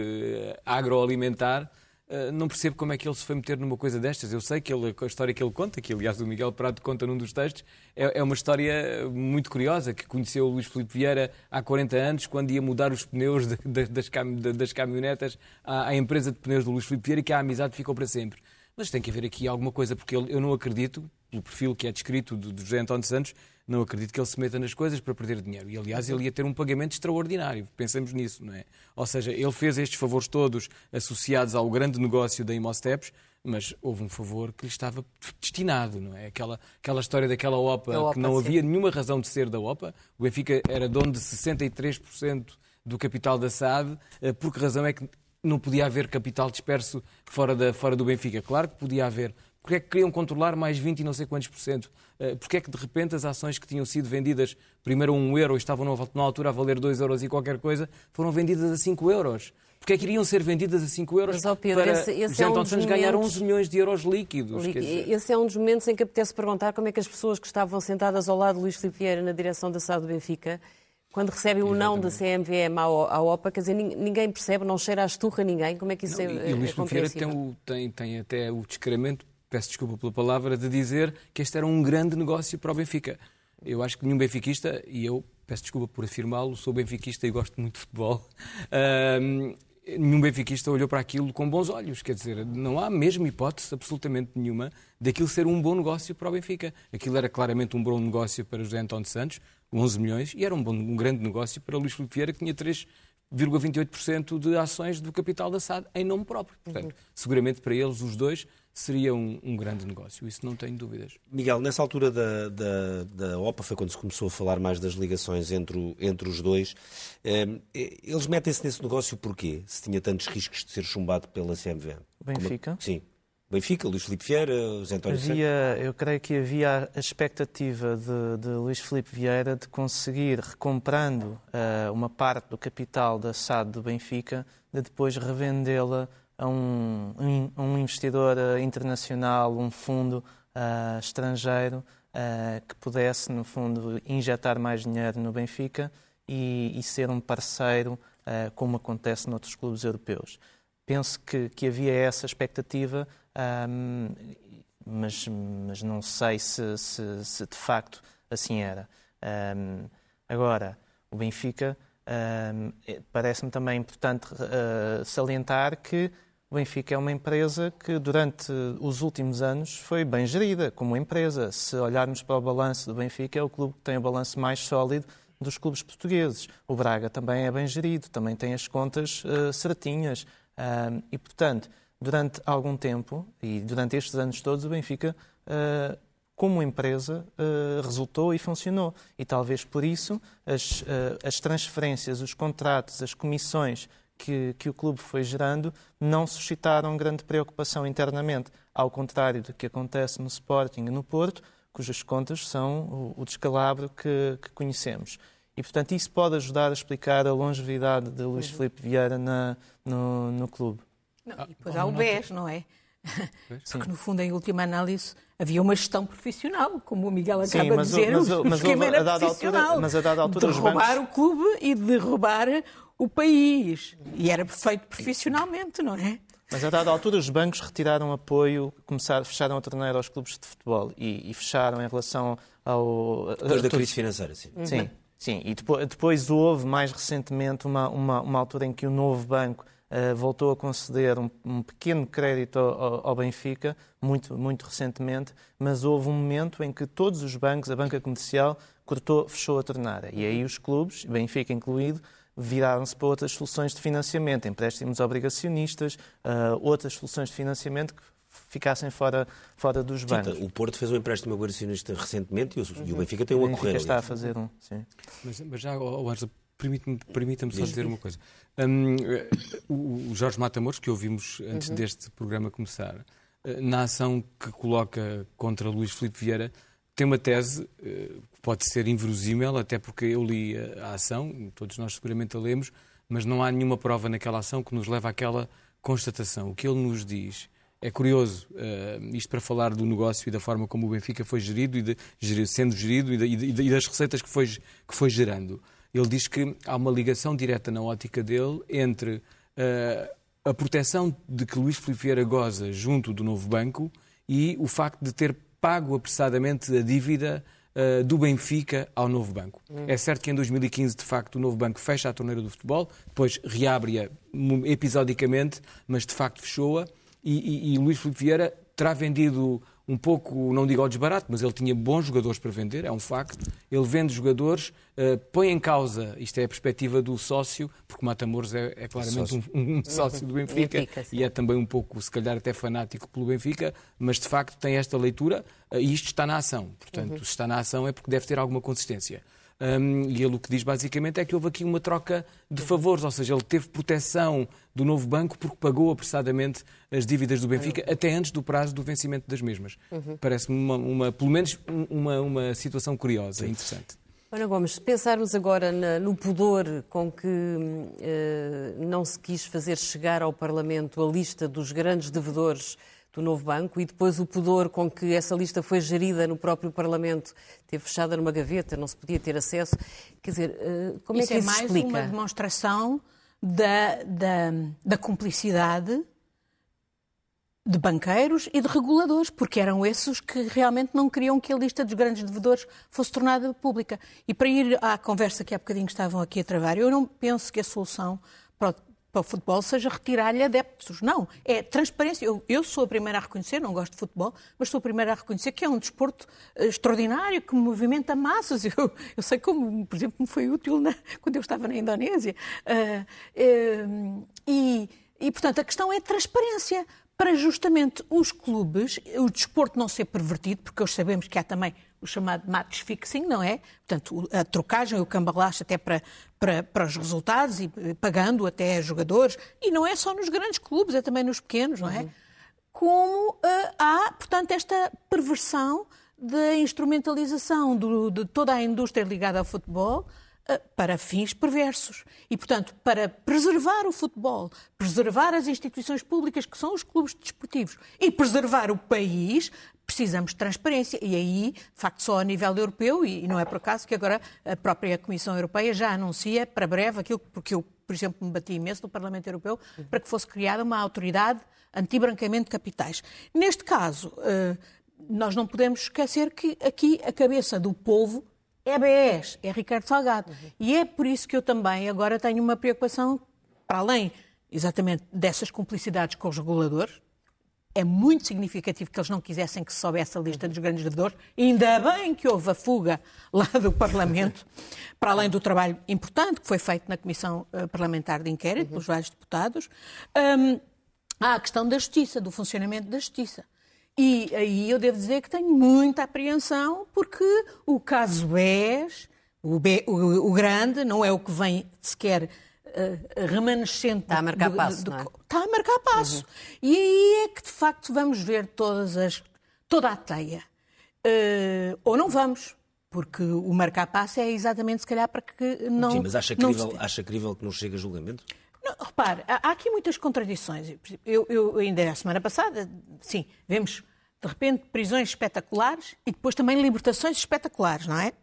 agroalimentar ah, não percebo como é que ele se foi meter numa coisa destas. Eu sei que ele, a história que ele conta, que aliás o Miguel Prado conta num dos textos, é, é uma história muito curiosa, que conheceu o Luís Filipe Vieira há 40 anos, quando ia mudar os pneus de, de, das, cam, das caminhonetas à, à, empresa de pneus do Luís Filipe Vieira, e que a amizade ficou para sempre. Mas tem que haver aqui alguma coisa, porque eu não acredito, pelo perfil que é descrito do, do José António Santos, não acredito que ele se meta nas coisas para perder dinheiro. E, aliás, ele ia ter um pagamento extraordinário. Pensemos nisso, não é? Ou seja, ele fez estes favores todos associados ao grande negócio da Imosteps, mas houve um favor que lhe estava destinado, não é? Aquela, aquela história daquela OPA, OPA que não sim. havia nenhuma razão de ser da OPA. O Benfica era dono de 63% do capital da SAD. Eh, por que razão é que não podia haver capital disperso fora, da, fora do Benfica? Claro que podia haver, porque é que queriam controlar mais 20 e não sei quantos por cento? Eh, porque é que de repente as ações que tinham sido vendidas primeiro a 1 euro e estavam na altura a valer 2 euros e qualquer coisa, foram vendidas a 5 euros? Porque é que iriam ser vendidas a 5 euros Mas, Pedro, para esse, esse é um Santos momentos... ganhar 11 milhões de euros líquidos? Esse é um dos momentos em que apetece perguntar como é que as pessoas que estavam sentadas ao lado de Luís Filipe Vieira na direção da SAD do Benfica quando recebem o não da CMVM à OPA, quer dizer, ninguém percebe, não cheira a esturra ninguém, como é que isso não, é, E o Luís Filipe tem, tem, tem até o descaramento peço desculpa pela palavra, de dizer que este era um grande negócio para o Benfica. Eu acho que nenhum benfiquista, e eu peço desculpa por afirmá-lo, sou benfiquista e gosto muito de futebol, nenhum benfiquista olhou para aquilo com bons olhos. Quer dizer, não há mesmo hipótese absolutamente nenhuma daquilo ser um bom negócio para o Benfica. Aquilo era claramente um bom negócio para José António Santos, 11 milhões, e era um, bom, um grande negócio para Luís Filipe Vieira, que tinha 3,28% de ações do capital da SAD em nome próprio. Portanto, seguramente para eles, os dois, seria um, um, grande negócio, isso não tenho dúvidas. Miguel, nessa altura da, da, da, OPA foi quando se começou a falar mais das ligações entre, o, entre os dois. Um, eles metem-se nesse negócio porquê? Se tinha tantos riscos de ser chumbado pela CMVM? Benfica? Como, sim. Benfica, Luís Filipe Vieira, José António havia, Eu creio que havia a expectativa de, de Luís Filipe Vieira de conseguir, recomprando uh, uma parte do capital da SAD do Benfica, de depois revendê-la a um, um investidor eh, internacional, um fundo uh, estrangeiro, que pudesse, no fundo, injetar mais dinheiro no Benfica e, e ser um parceiro, como acontece noutros clubes europeus. Penso que, que havia essa expectativa, um, mas, mas não sei se, se, se, de facto assim era. Um, agora, o Benfica, um, parece-me também importante uh, salientar que o Benfica é uma empresa que durante os últimos anos foi bem gerida como empresa. Se olharmos para o balanço do Benfica, é o clube que tem o balanço mais sólido dos clubes portugueses. O Braga também é bem gerido, também tem as contas uh, certinhas. Uh, e, portanto, durante algum tempo, e durante estes anos todos, o Benfica, uh, como empresa, uh, resultou e funcionou. E talvez por isso as, as transferências, os contratos, as comissões que, que, o clube foi gerando não suscitaram grande preocupação internamente, ao contrário do que acontece no Sporting e no Porto, cujas contas são o, o descalabro que, que, conhecemos. E, portanto, isso pode ajudar a explicar a longevidade de Luís uhum. Filipe Vieira na, no, no clube. Não, ah, e depois há o BES, não é? Porque, no fundo, em última análise, havia uma gestão profissional, como o Miguel acaba Sim, mas, de dizer. Mas, o, mas, esquema era profissional. Altura, mas a dada altura, de roubar bancos... o clube e de roubar o país. E era feito profissionalmente, não é? Mas a dada altura os bancos retiraram apoio, começaram, fecharam a torneira aos clubes de futebol e, e fecharam em relação ao... Depois da crise financeira, sim. Sim, uhum. sim. E depois, depois, houve mais recentemente uma, uma, uma, altura em que o novo banco uh, voltou a conceder um, um pequeno crédito ao, ao, Benfica, muito, muito recentemente, mas houve um momento em que todos os bancos, a banca comercial, cortou, fechou a torneira. E aí os clubes, Benfica incluído, viraram-se para outras soluções de financiamento, empréstimos obrigacionistas, uh, outras soluções de financiamento que ficassem fora, fora dos bancos. Sim, o Porto fez um empréstimo obrigacionista recentemente e o, uhum. e o Benfica tem um a correr. O Benfica está a fazer um, sim. Mas, mas já, oh, Ângela, permita-me permita só dizer uma coisa. Um, o, o Jorge Matamoros, que ouvimos antes uhum. deste programa começar, eh, na ação que coloca contra Luís Filipe Vieira, tem uma tese eh, pode ser inverosímil, até porque eu li a ação, todos nós seguramente a lemos, mas não há nenhuma prova naquela ação que nos leve àquela constatação. O que ele nos diz é curioso, uh, isto para falar do negócio e da forma como o Benfica foi gerido, e de, sendo gerido e, de, e, das receitas que foi, que foi gerando. Ele diz que há uma ligação direta na ótica dele entre uh, a proteção de que Luís Filipe Vieira goza junto do novo banco e o facto de ter pago apressadamente a dívida uh, do Benfica ao novo banco. Hum. É certo que em 2015, de facto, o novo banco fecha a torneira do futebol, depois reabre-a episodicamente, mas de facto fechou-a, e, e, e Luís Filipe Vieira terá vendido um pouco, não digo ao desbarato, mas ele tinha bons jogadores para vender, é um facto. Ele vende jogadores, uh, põe em causa, isto é a perspectiva do sócio, porque Matamoros é, é claramente sócio. Um, um, sócio do Benfica, Benfica e é também um pouco, se calhar, até fanático pelo Benfica, mas de facto tem esta leitura uh, e isto está na ação. Portanto, uhum. se está na ação é porque deve ter alguma consistência. Um, e ele o que diz basicamente é que houve aqui uma troca de favores, ou seja, ele teve proteção do novo banco porque pagou apressadamente as dívidas do Benfica uhum. até antes do prazo do vencimento das mesmas. Uhum. Parece-me, uma, uma, pelo menos, uma, uma situação curiosa e interessante. Ana Gomes, se pensarmos agora na, no pudor com que uh, não se quis fazer chegar ao Parlamento a lista dos grandes devedores do novo banco e depois o pudor com que essa lista foi gerida no próprio Parlamento, teve fechada numa gaveta, não se podia ter acesso. Quer dizer, eh, como isso é que isso é mais explica? uma demonstração da, da, da cumplicidade de banqueiros e de reguladores, porque eram esses que realmente não queriam que a lista dos grandes devedores fosse tornada pública. E para ir à conversa que há bocadinho estavam aqui a travar, eu não penso que a solução para o futebol seja retirar-lhe adeptos. Não, é transparência. Eu, eu, sou a primeira a reconhecer, não gosto de futebol, mas sou a primeira a reconhecer que é um desporto eh, extraordinário, que movimenta massas. Eu, eu sei como, por exemplo, me foi útil na, quando eu estava na Indonésia. Uh, uh, e, e, portanto, a questão é transparência para justamente os clubes, o desporto não ser pervertido, porque hoje sabemos que há também o chamado match fixing, não é? Portanto, a trocagem, o cambalache até para, para, para os resultados e pagando até jogadores. E não é só nos grandes clubes, é também nos pequenos, não é? Uhum. Como uh, há, portanto, esta perversão da instrumentalização do, de toda a indústria ligada ao futebol eh, para fins perversos. E, portanto, para preservar o futebol, preservar as instituições públicas que são os clubes desportivos e preservar o país, precisamos de transparência. E aí, de facto, só a nível europeu, e não é por acaso que agora a própria Comissão Europeia já anuncia para breve aquilo porque eu, por exemplo, me bati imenso no Parlamento Europeu para que fosse criada uma autoridade anti-branqueamento de capitais. Neste caso, eh, nós não podemos esquecer que aqui a cabeça do povo é BES, é Ricardo Salgado. E é por isso que eu também agora tenho uma preocupação, para além exatamente dessas cumplicidades com os reguladores, é muito significativo que eles não quisessem que se soubesse a lista dos grandes devedores. Ainda bem que houve a fuga lá do Parlamento, para além do trabalho importante que foi feito na Comissão eh, Parlamentar de Inquérito, pelos vários deputados. Um, há a questão da justiça, do funcionamento da justiça. E aí eu devo dizer que tenho muita apreensão, porque o caso BES, o, B, o, o grande, não é o que vem sequer remanescente. Está a marcar passo. Do, do, é? Está a marcar passo. Uhum. E aí é que, de facto, vamos ver todas as, toda a teia. Uh, ou não vamos. Porque o marcar passo é exatamente, se calhar, para que não. Sim, mas acha crível, acha crível que não chegue a julgamento? Não, repare, há aqui muitas contradições. Eu, eu ainda a semana passada, sim, vemos de repente prisões espetaculares e depois também libertações espetaculares, não é?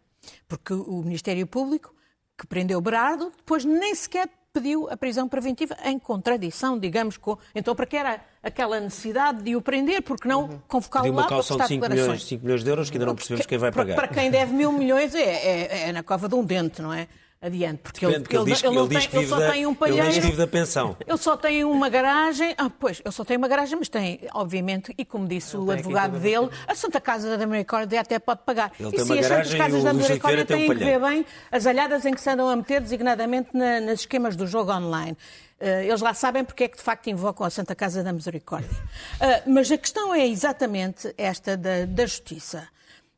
Porque o Ministério Público, que prendeu Berardo, depois nem sequer pediu a prisão preventiva em contradição, digamos, com... Então, para que era aquela necessidade de o prender? Porque não uhum. convocá-lo lá para prestar de 5 milhões, 5 milhões de euros que ainda não percebemos quem vai pagar. Para quem deve mil milhões é, é, é na cova de um dente, não é? Adiante. Porque ele, ele, diz, ele, ele, tem, ele só da, tem um palheiro. Ele diz que vive da pensão. Ele só tem uma garagem. Ah, pois, ele só tem uma garagem, mas tem, obviamente, e como disse o advogado dele, a Santa Casa da Misericórdia até pode pagar. Ele e tem uma garagem Santas Casas da Misericórdia têm um que ver bem as alhadas em que se andam a meter, designadamente na, nas esquemas do jogo online. Uh, eles lá sabem porque é que de facto invocam a Santa Casa da Misericórdia. Uh, mas a questão é exatamente esta da, da justiça.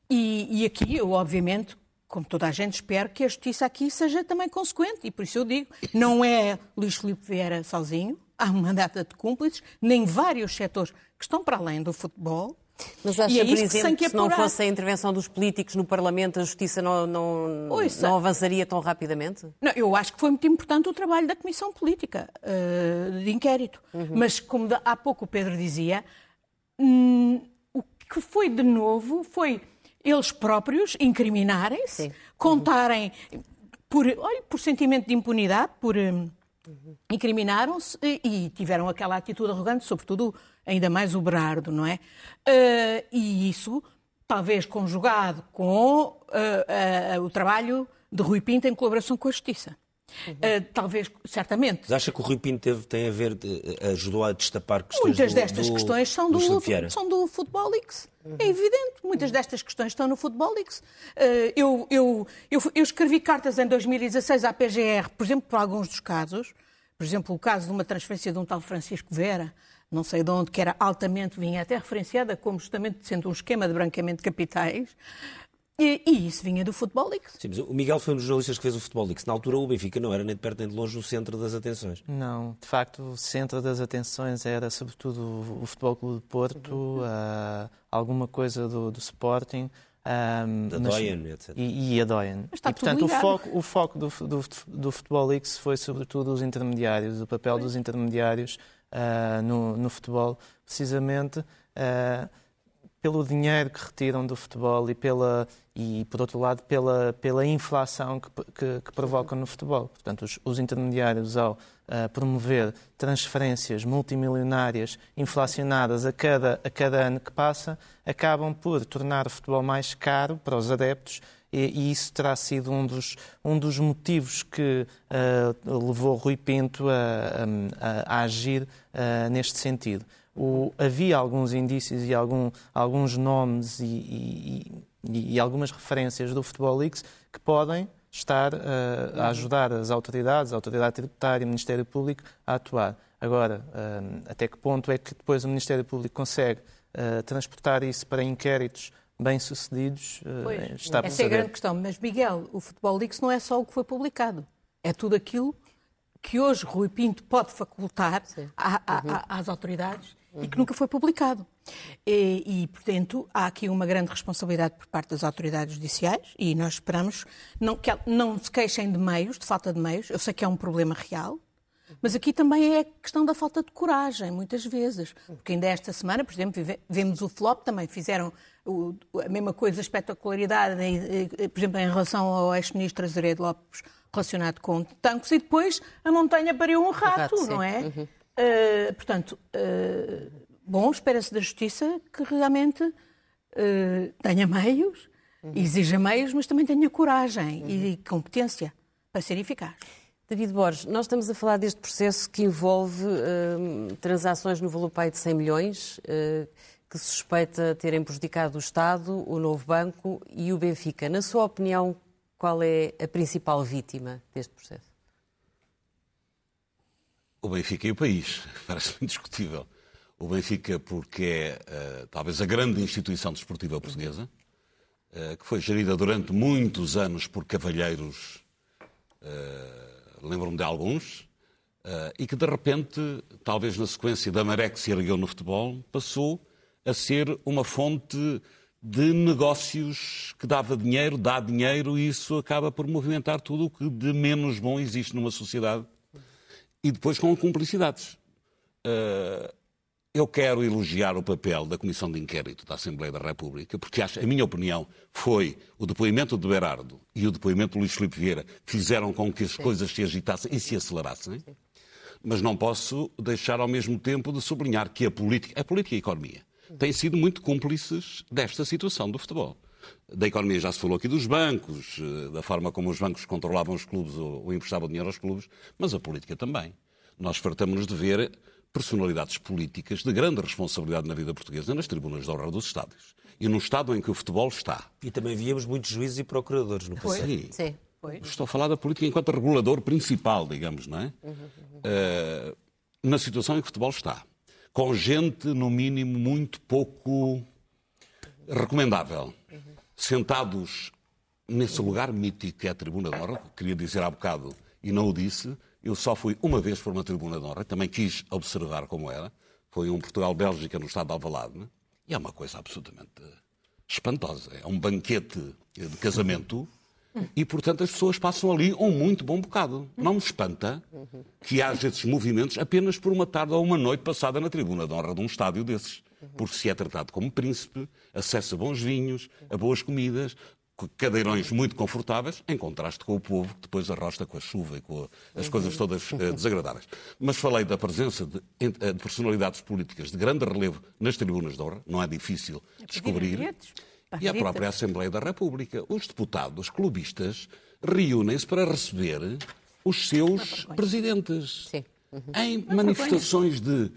E, e aqui eu, obviamente, como toda a gente, espero que a justiça aqui seja também consequente. E por isso eu digo, não é Luís Filipe Vieira sozinho, há uma data de cúmplices, nem vários setores que estão para além do futebol. Mas acha, é por exemplo, que, que se não fosse a intervenção dos políticos no Parlamento, a justiça não, não, não avançaria tão rapidamente? Não, eu acho que foi muito importante o trabalho da Comissão Política uh, de Inquérito. Uhum. Mas, como há pouco o Pedro dizia, hum, o que foi de novo foi eles próprios incriminarem-se, contarem por, olha, por sentimento de impunidade, por uhum. incriminaram-se e, e, tiveram aquela atitude arrogante, sobretudo ainda mais o Berardo, não é? Uh, e isso, talvez conjugado com uh, uh, o trabalho de Rui Pinto em colaboração com a Justiça. Uhum. Uh, talvez, certamente. Mas acha que o Rui Pinto teve, tem a ver, ajudou a destapar questões Muitas do, destas do, questões são do, do são do Futebol Leaks. É evidente. Muitas destas questões estão no Futebol Leaks. Uh, eu, eu, eu, eu, escrevi cartas em 2016 à PGR, por exemplo, por alguns dos casos. Por exemplo, o caso de uma transferência de um tal Francisco Vera, não sei de onde, que era altamente, vinha até referenciada como justamente sendo um esquema de branqueamento de capitais. E, e, isso vinha do Futebol Leaks. Sim, mas o Miguel foi um dos jornalistas que fez o Futebol Leaks. Na altura, o Benfica não era nem de perto nem de longe o centro das atenções. Não, de facto, o centro das atenções era sobretudo o Futebol Clube de Porto, uhum. uh, alguma coisa do, do Sporting. Um, da Doyen, etc. E, e a Doyen. Mas está e, portanto, o foco, o foco do, do, do Futebol Leaks foi sobretudo os intermediários, o papel dos intermediários uh, no, no futebol, precisamente. Uh, pelo dinheiro que retiram do futebol e, pela, e por outro lado, pela, pela inflação que, que, que provocam no futebol. Portanto, os, os intermediários, ao uh, promover transferências multimilionárias inflacionadas a cada, a cada ano que passa, acabam por tornar o futebol mais caro para os adeptos e, isso terá sido um dos, um dos motivos que uh, levou Rui Pinto a, a, a agir uh, neste sentido o, havia alguns indícios e algum, alguns nomes e, e, e, e, algumas referências do Futebol Leaks que podem estar uh, a ajudar as autoridades, a autoridade tributária, o Ministério Público a atuar. Agora, uh, até que ponto é que depois o Ministério Público consegue uh, transportar isso para inquéritos bem-sucedidos? está essa é a grande questão. Mas, Miguel, o Futebol Leaks não é só o que foi publicado. É tudo aquilo que hoje Rui Pinto pode facultar a, a, a, às autoridades uhum. e que nunca foi publicado. E, e, portanto, há aqui uma grande responsabilidade por parte das autoridades judiciais e nós esperamos não, que não se queixem de meios, de falta de meios. Eu sei que é um problema real, Mas aqui também é a questão da falta de coragem, muitas vezes. Porque ainda esta semana, por exemplo, vemos o flop, também fizeram a mesma coisa, a espetacularidade, por exemplo, em relação ao ex-ministro Azeredo Lopes, relacionado com tanques, e depois a montanha pariu um rato, rato não é? Uhum. Uh, portanto, uh, bom, espera-se da justiça que realmente uh, tenha meios, uhum. exija meios, mas também tenha coragem uhum. e competência para ser eficaz. David Borges, nós estamos a falar deste processo que envolve transações no valor pai de 100 milhões, que suspeita terem prejudicado o Estado, o Novo Banco e o Benfica. Na sua opinião, qual é a principal vítima deste processo? O Benfica e o país, parece-me indiscutível. O Benfica, porque é uh, talvez a grande instituição desportiva portuguesa, uh, que foi gerida durante muitos anos por cavalheiros, uh, lembro-me de alguns, e que de repente, talvez na sequência da maré que se ergueu no futebol, passou a ser uma fonte de negócios que dava dinheiro, dá dinheiro, e isso acaba por movimentar tudo o que de menos bom existe numa sociedade e depois com cumplicidades. Uh, eu quero elogiar o papel da Comissão de Inquérito da Assembleia da República, porque acho, a minha opinião foi o depoimento de Berardo e o depoimento de Luís Filipe Vieira fizeram com que as Sim. coisas se agitassem e se acelerassem. Sim. Mas não posso deixar ao mesmo tempo de sublinhar que a política, a política e a economia têm sido muito cúmplices desta situação do futebol. Da economia já se falou aqui dos bancos, eh, da forma como os bancos controlavam os clubes ou emprestavam dinheiro aos clubes, mas a política também. Nós fartamos-nos de ver personalidades políticas de grande responsabilidade na vida portuguesa nas tribunas de honra dos estádios. E no estado em que o futebol está. E também víamos muitos juízes e procuradores no passado. Sim. Sim. Foi. Estou a falar da política enquanto regulador principal, digamos, não é? Uhum, uhum. Uh, na situação em que o futebol está. Com gente, no mínimo, muito pouco recomendável sentados nesse lugar mítico que é a Tribuna de Honra, queria dizer há bocado e não o disse, eu só fui uma vez por uma Tribuna de Honra, também quis observar como era, foi um Portugal-Bélgica no estado de Alvalade, e é uma coisa absolutamente espantosa. É um banquete de casamento e, portanto, as pessoas passam ali um muito bom bocado. Não me espanta que haja esses movimentos apenas por uma tarde ou uma noite passada na tribuna de honra de um estádio desses. Porque se é tratado como príncipe, acesso a bons vinhos, a boas comidas, cadeirões muito confortáveis, em contraste com o povo que depois arrosta com a chuva e com as coisas todas uh, desagradáveis. Mas falei da presença de, eh, de, personalidades políticas de grande relevo nas tribunas de honra, não é difícil descobrir. E a própria Assembleia da República. Os deputados clubistas reúnem-se para receber os seus presidentes. Sim. Uhum. Em manifestações de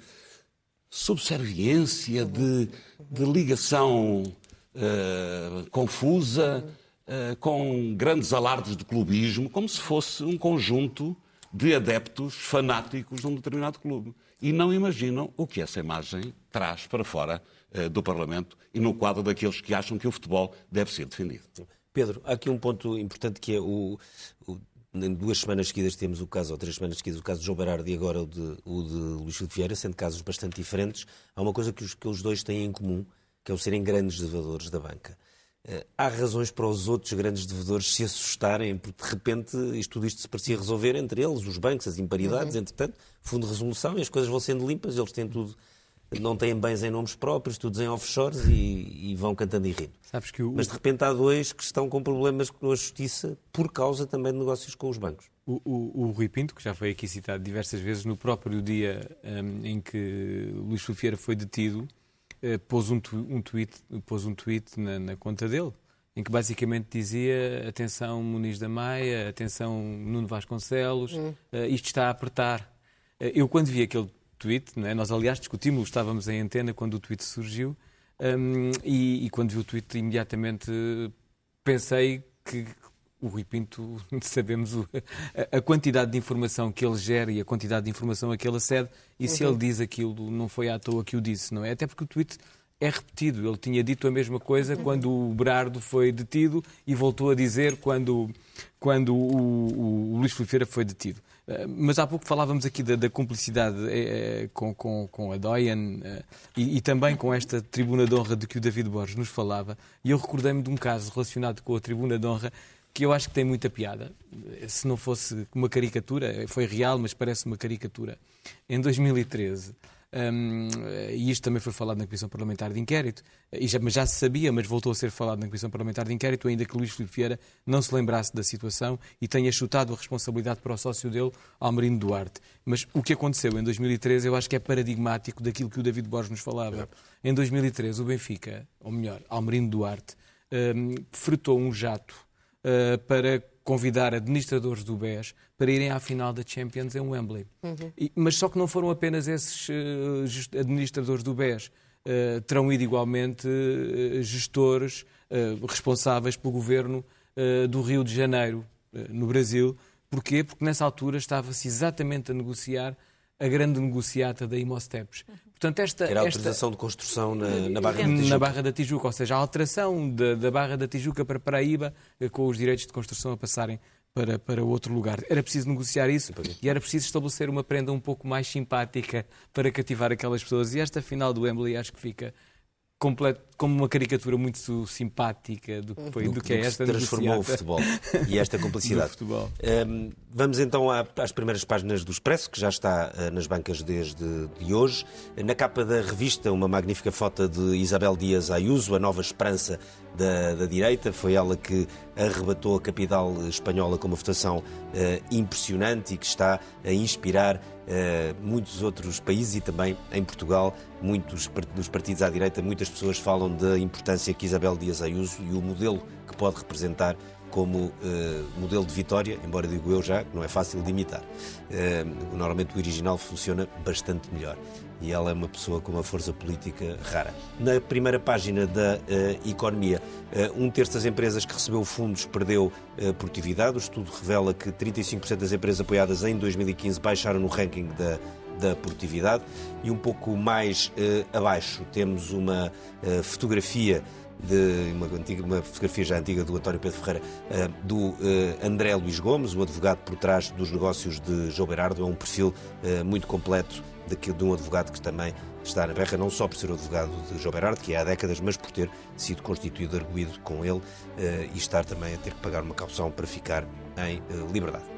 subserviência, de, de ligação uh, confusa, uh, com grandes alardes de clubismo, como se fosse um conjunto de adeptos fanáticos de um determinado clube. E não imaginam o que essa imagem traz para fora uh, do Parlamento e no quadro daqueles que acham que o futebol deve ser defendido. Pedro, há aqui um ponto importante que é o, o em duas semanas seguidas temos o caso, ou três semanas seguidas, o caso de João Berardo e agora o de, o de Luís Filipe Vieira, sendo casos bastante diferentes. Há uma coisa que os, que os dois têm em comum, que é o serem grandes devedores da banca. Uh, há razões para os outros grandes devedores se assustarem, porque de repente isto, tudo isto se parecia resolver entre eles, os bancos, as imparidades, uhum. entretanto, fundo de resolução e as coisas vão sendo limpas, eles têm tudo não têm bens em nomes próprios, todos em offshores e, e vão cantando e rindo. O... Mas de repente há dois que estão com problemas com a justiça por causa também de negócios com os bancos. O, o, o Rui Pinto, que já foi aqui citado diversas vezes, no próprio dia um, em que Luís Filipe foi detido, uh, pôs, um, um, tweet, pôs um tweet na, na conta dele, em que basicamente dizia atenção Muniz da Maia, atenção Nuno Vasconcelos, hum. uh, isto está a apertar. Uh, eu quando vi aquele tweet, é? nós aliás discutimos, estávamos em antena quando o tweet surgiu um, e, e, quando vi o tweet imediatamente pensei que o Rui Pinto, sabemos o, a, a, quantidade de informação que ele gera e a quantidade de informação a que ele acede e uhum. se ele diz aquilo não foi à toa que o disse, não é? Até porque o tweet é repetido. Ele tinha dito a mesma coisa uhum. quando o Berardo foi detido e voltou a dizer quando, quando o, o, o Luís Filipe foi detido. Eh, mas há pouco falávamos aqui da, da cumplicidade é, com, com, com, a Doyen e, e, também com esta tribuna de honra de que o David Borges nos falava. E eu recordei-me de um caso relacionado com a tribuna de honra que eu acho que tem muita piada. Se não fosse uma caricatura, foi real, mas parece uma caricatura. Em 2013, um, e isto também foi falado na Comissão Parlamentar de Inquérito, e já, mas já se sabia, mas voltou a ser falado na Comissão Parlamentar de Inquérito, ainda que Luís Filipe Vieira não se lembrasse da situação e tenha chutado a responsabilidade para o sócio dele, Almerino Duarte. Mas o que aconteceu em 2013 eu acho que é paradigmático daquilo que o David Borges nos falava. Em 2013, o Benfica, ou melhor, Almerino Duarte, um, fretou um jato uh, para convidar administradores do BES para irem à final da Champions em Wembley. Uhum. E, mas só que não foram apenas esses uh, administradores do BES. Uh, terão ido igualmente uh, gestores responsáveis pelo governo do Rio de Janeiro, no Brasil. Porquê? Porque nessa altura estava-se exatamente a negociar a grande negociata da Imosteps. Portanto, esta, Era a autorização esta... de construção na, na, Barra da Tijuca. Na Barra da Tijuca, ou seja, a alteração da, da Barra da Tijuca para Paraíba, com os direitos de construção a passarem para, para outro lugar. Era preciso negociar isso e era preciso estabelecer uma prenda um pouco mais simpática para cativar aquelas pessoas. E esta final do Wembley acho que fica completo, como uma caricatura muito simpática do que, foi, do, do que é esta que transformou o futebol e esta complicidade. Vamos então às primeiras páginas do Expresso, que já está uh, nas bancas desde de hoje. Na capa da revista, uma magnífica foto de Isabel Dias Ayuso, a nova esperança da, da direita. Foi ela que arrebatou a capital espanhola com uma votação uh, impressionante e que está a inspirar uh, muitos outros países e também em Portugal, muitos dos partidos à direita, muitas pessoas falam da importância que Isabel Dias Ayuso e o modelo que pode representar como uh, modelo de vitória, embora digo eu já que não é fácil de imitar. Uh, normalmente o original funciona bastante melhor e ela é uma pessoa com uma força política rara. Na primeira página da uh, Economia, um terço das empresas que recebeu fundos perdeu produtividade. O estudo revela que 35% das empresas apoiadas em 2015 baixaram no ranking da da produtividade e um pouco mais abaixo temos uma fotografia de uma, antiga, uma fotografia já antiga do António Pedro Ferreira, uh, do uh, André Luís Gomes, o advogado por trás dos negócios de João Berardo. É um perfil uh, muito completo de, de um advogado que também está na berra, não só por ser advogado de João Berardo, que é há décadas, mas por ter sido constituído arguído com ele e estar também a ter que pagar uma caução para ficar em liberdade.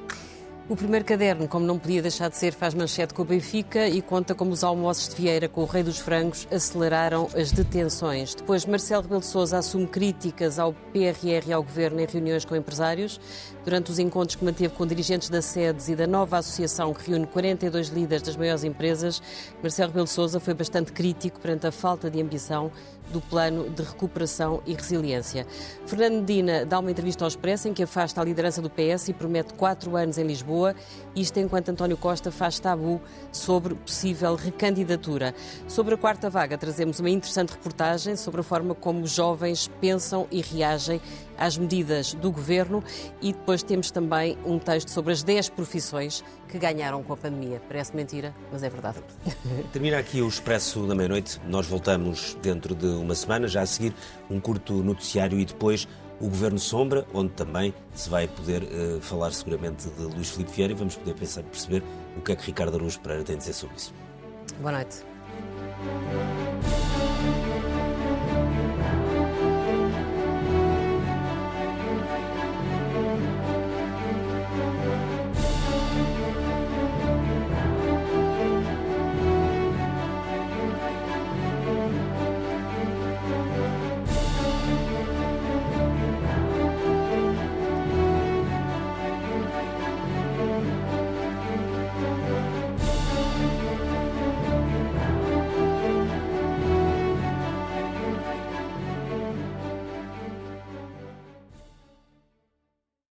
O primeiro caderno, como não podia deixar de ser, faz manchete com o Benfica e conta como os almoços de Vieira com o Rei dos Frangos aceleraram as detenções. Depois, Marcelo Rebelo de Sousa assume críticas ao PRR e ao Governo em reuniões com empresários. Durante os encontros que manteve com dirigentes da SEDES e da nova associação que reúne 42 líderes das maiores empresas, Marcelo Rebelo de Sousa foi bastante crítico perante a falta de ambição do plano de recuperação e resiliência. Fernando Medina dá uma entrevista ao Expresso em que afasta a liderança do PS e promete quatro anos em Lisboa, isto enquanto António Costa faz tabu sobre possível recandidatura. Sobre a quarta vaga, trazemos uma interessante reportagem sobre a forma como os jovens pensam e reagem às medidas do governo e depois temos também um texto sobre as 10 profissões que ganharam com a pandemia. Parece mentira, mas é verdade. Termina aqui o Expresso da Meia-Noite. Nós voltamos dentro de uma semana, já a seguir um curto noticiário e depois o Governo Sombra, onde também se vai poder uh, falar seguramente de Luís Filipe Vieira e vamos poder pensar, perceber o que é que Ricardo Araújo Pereira tem a dizer sobre isso. Boa noite.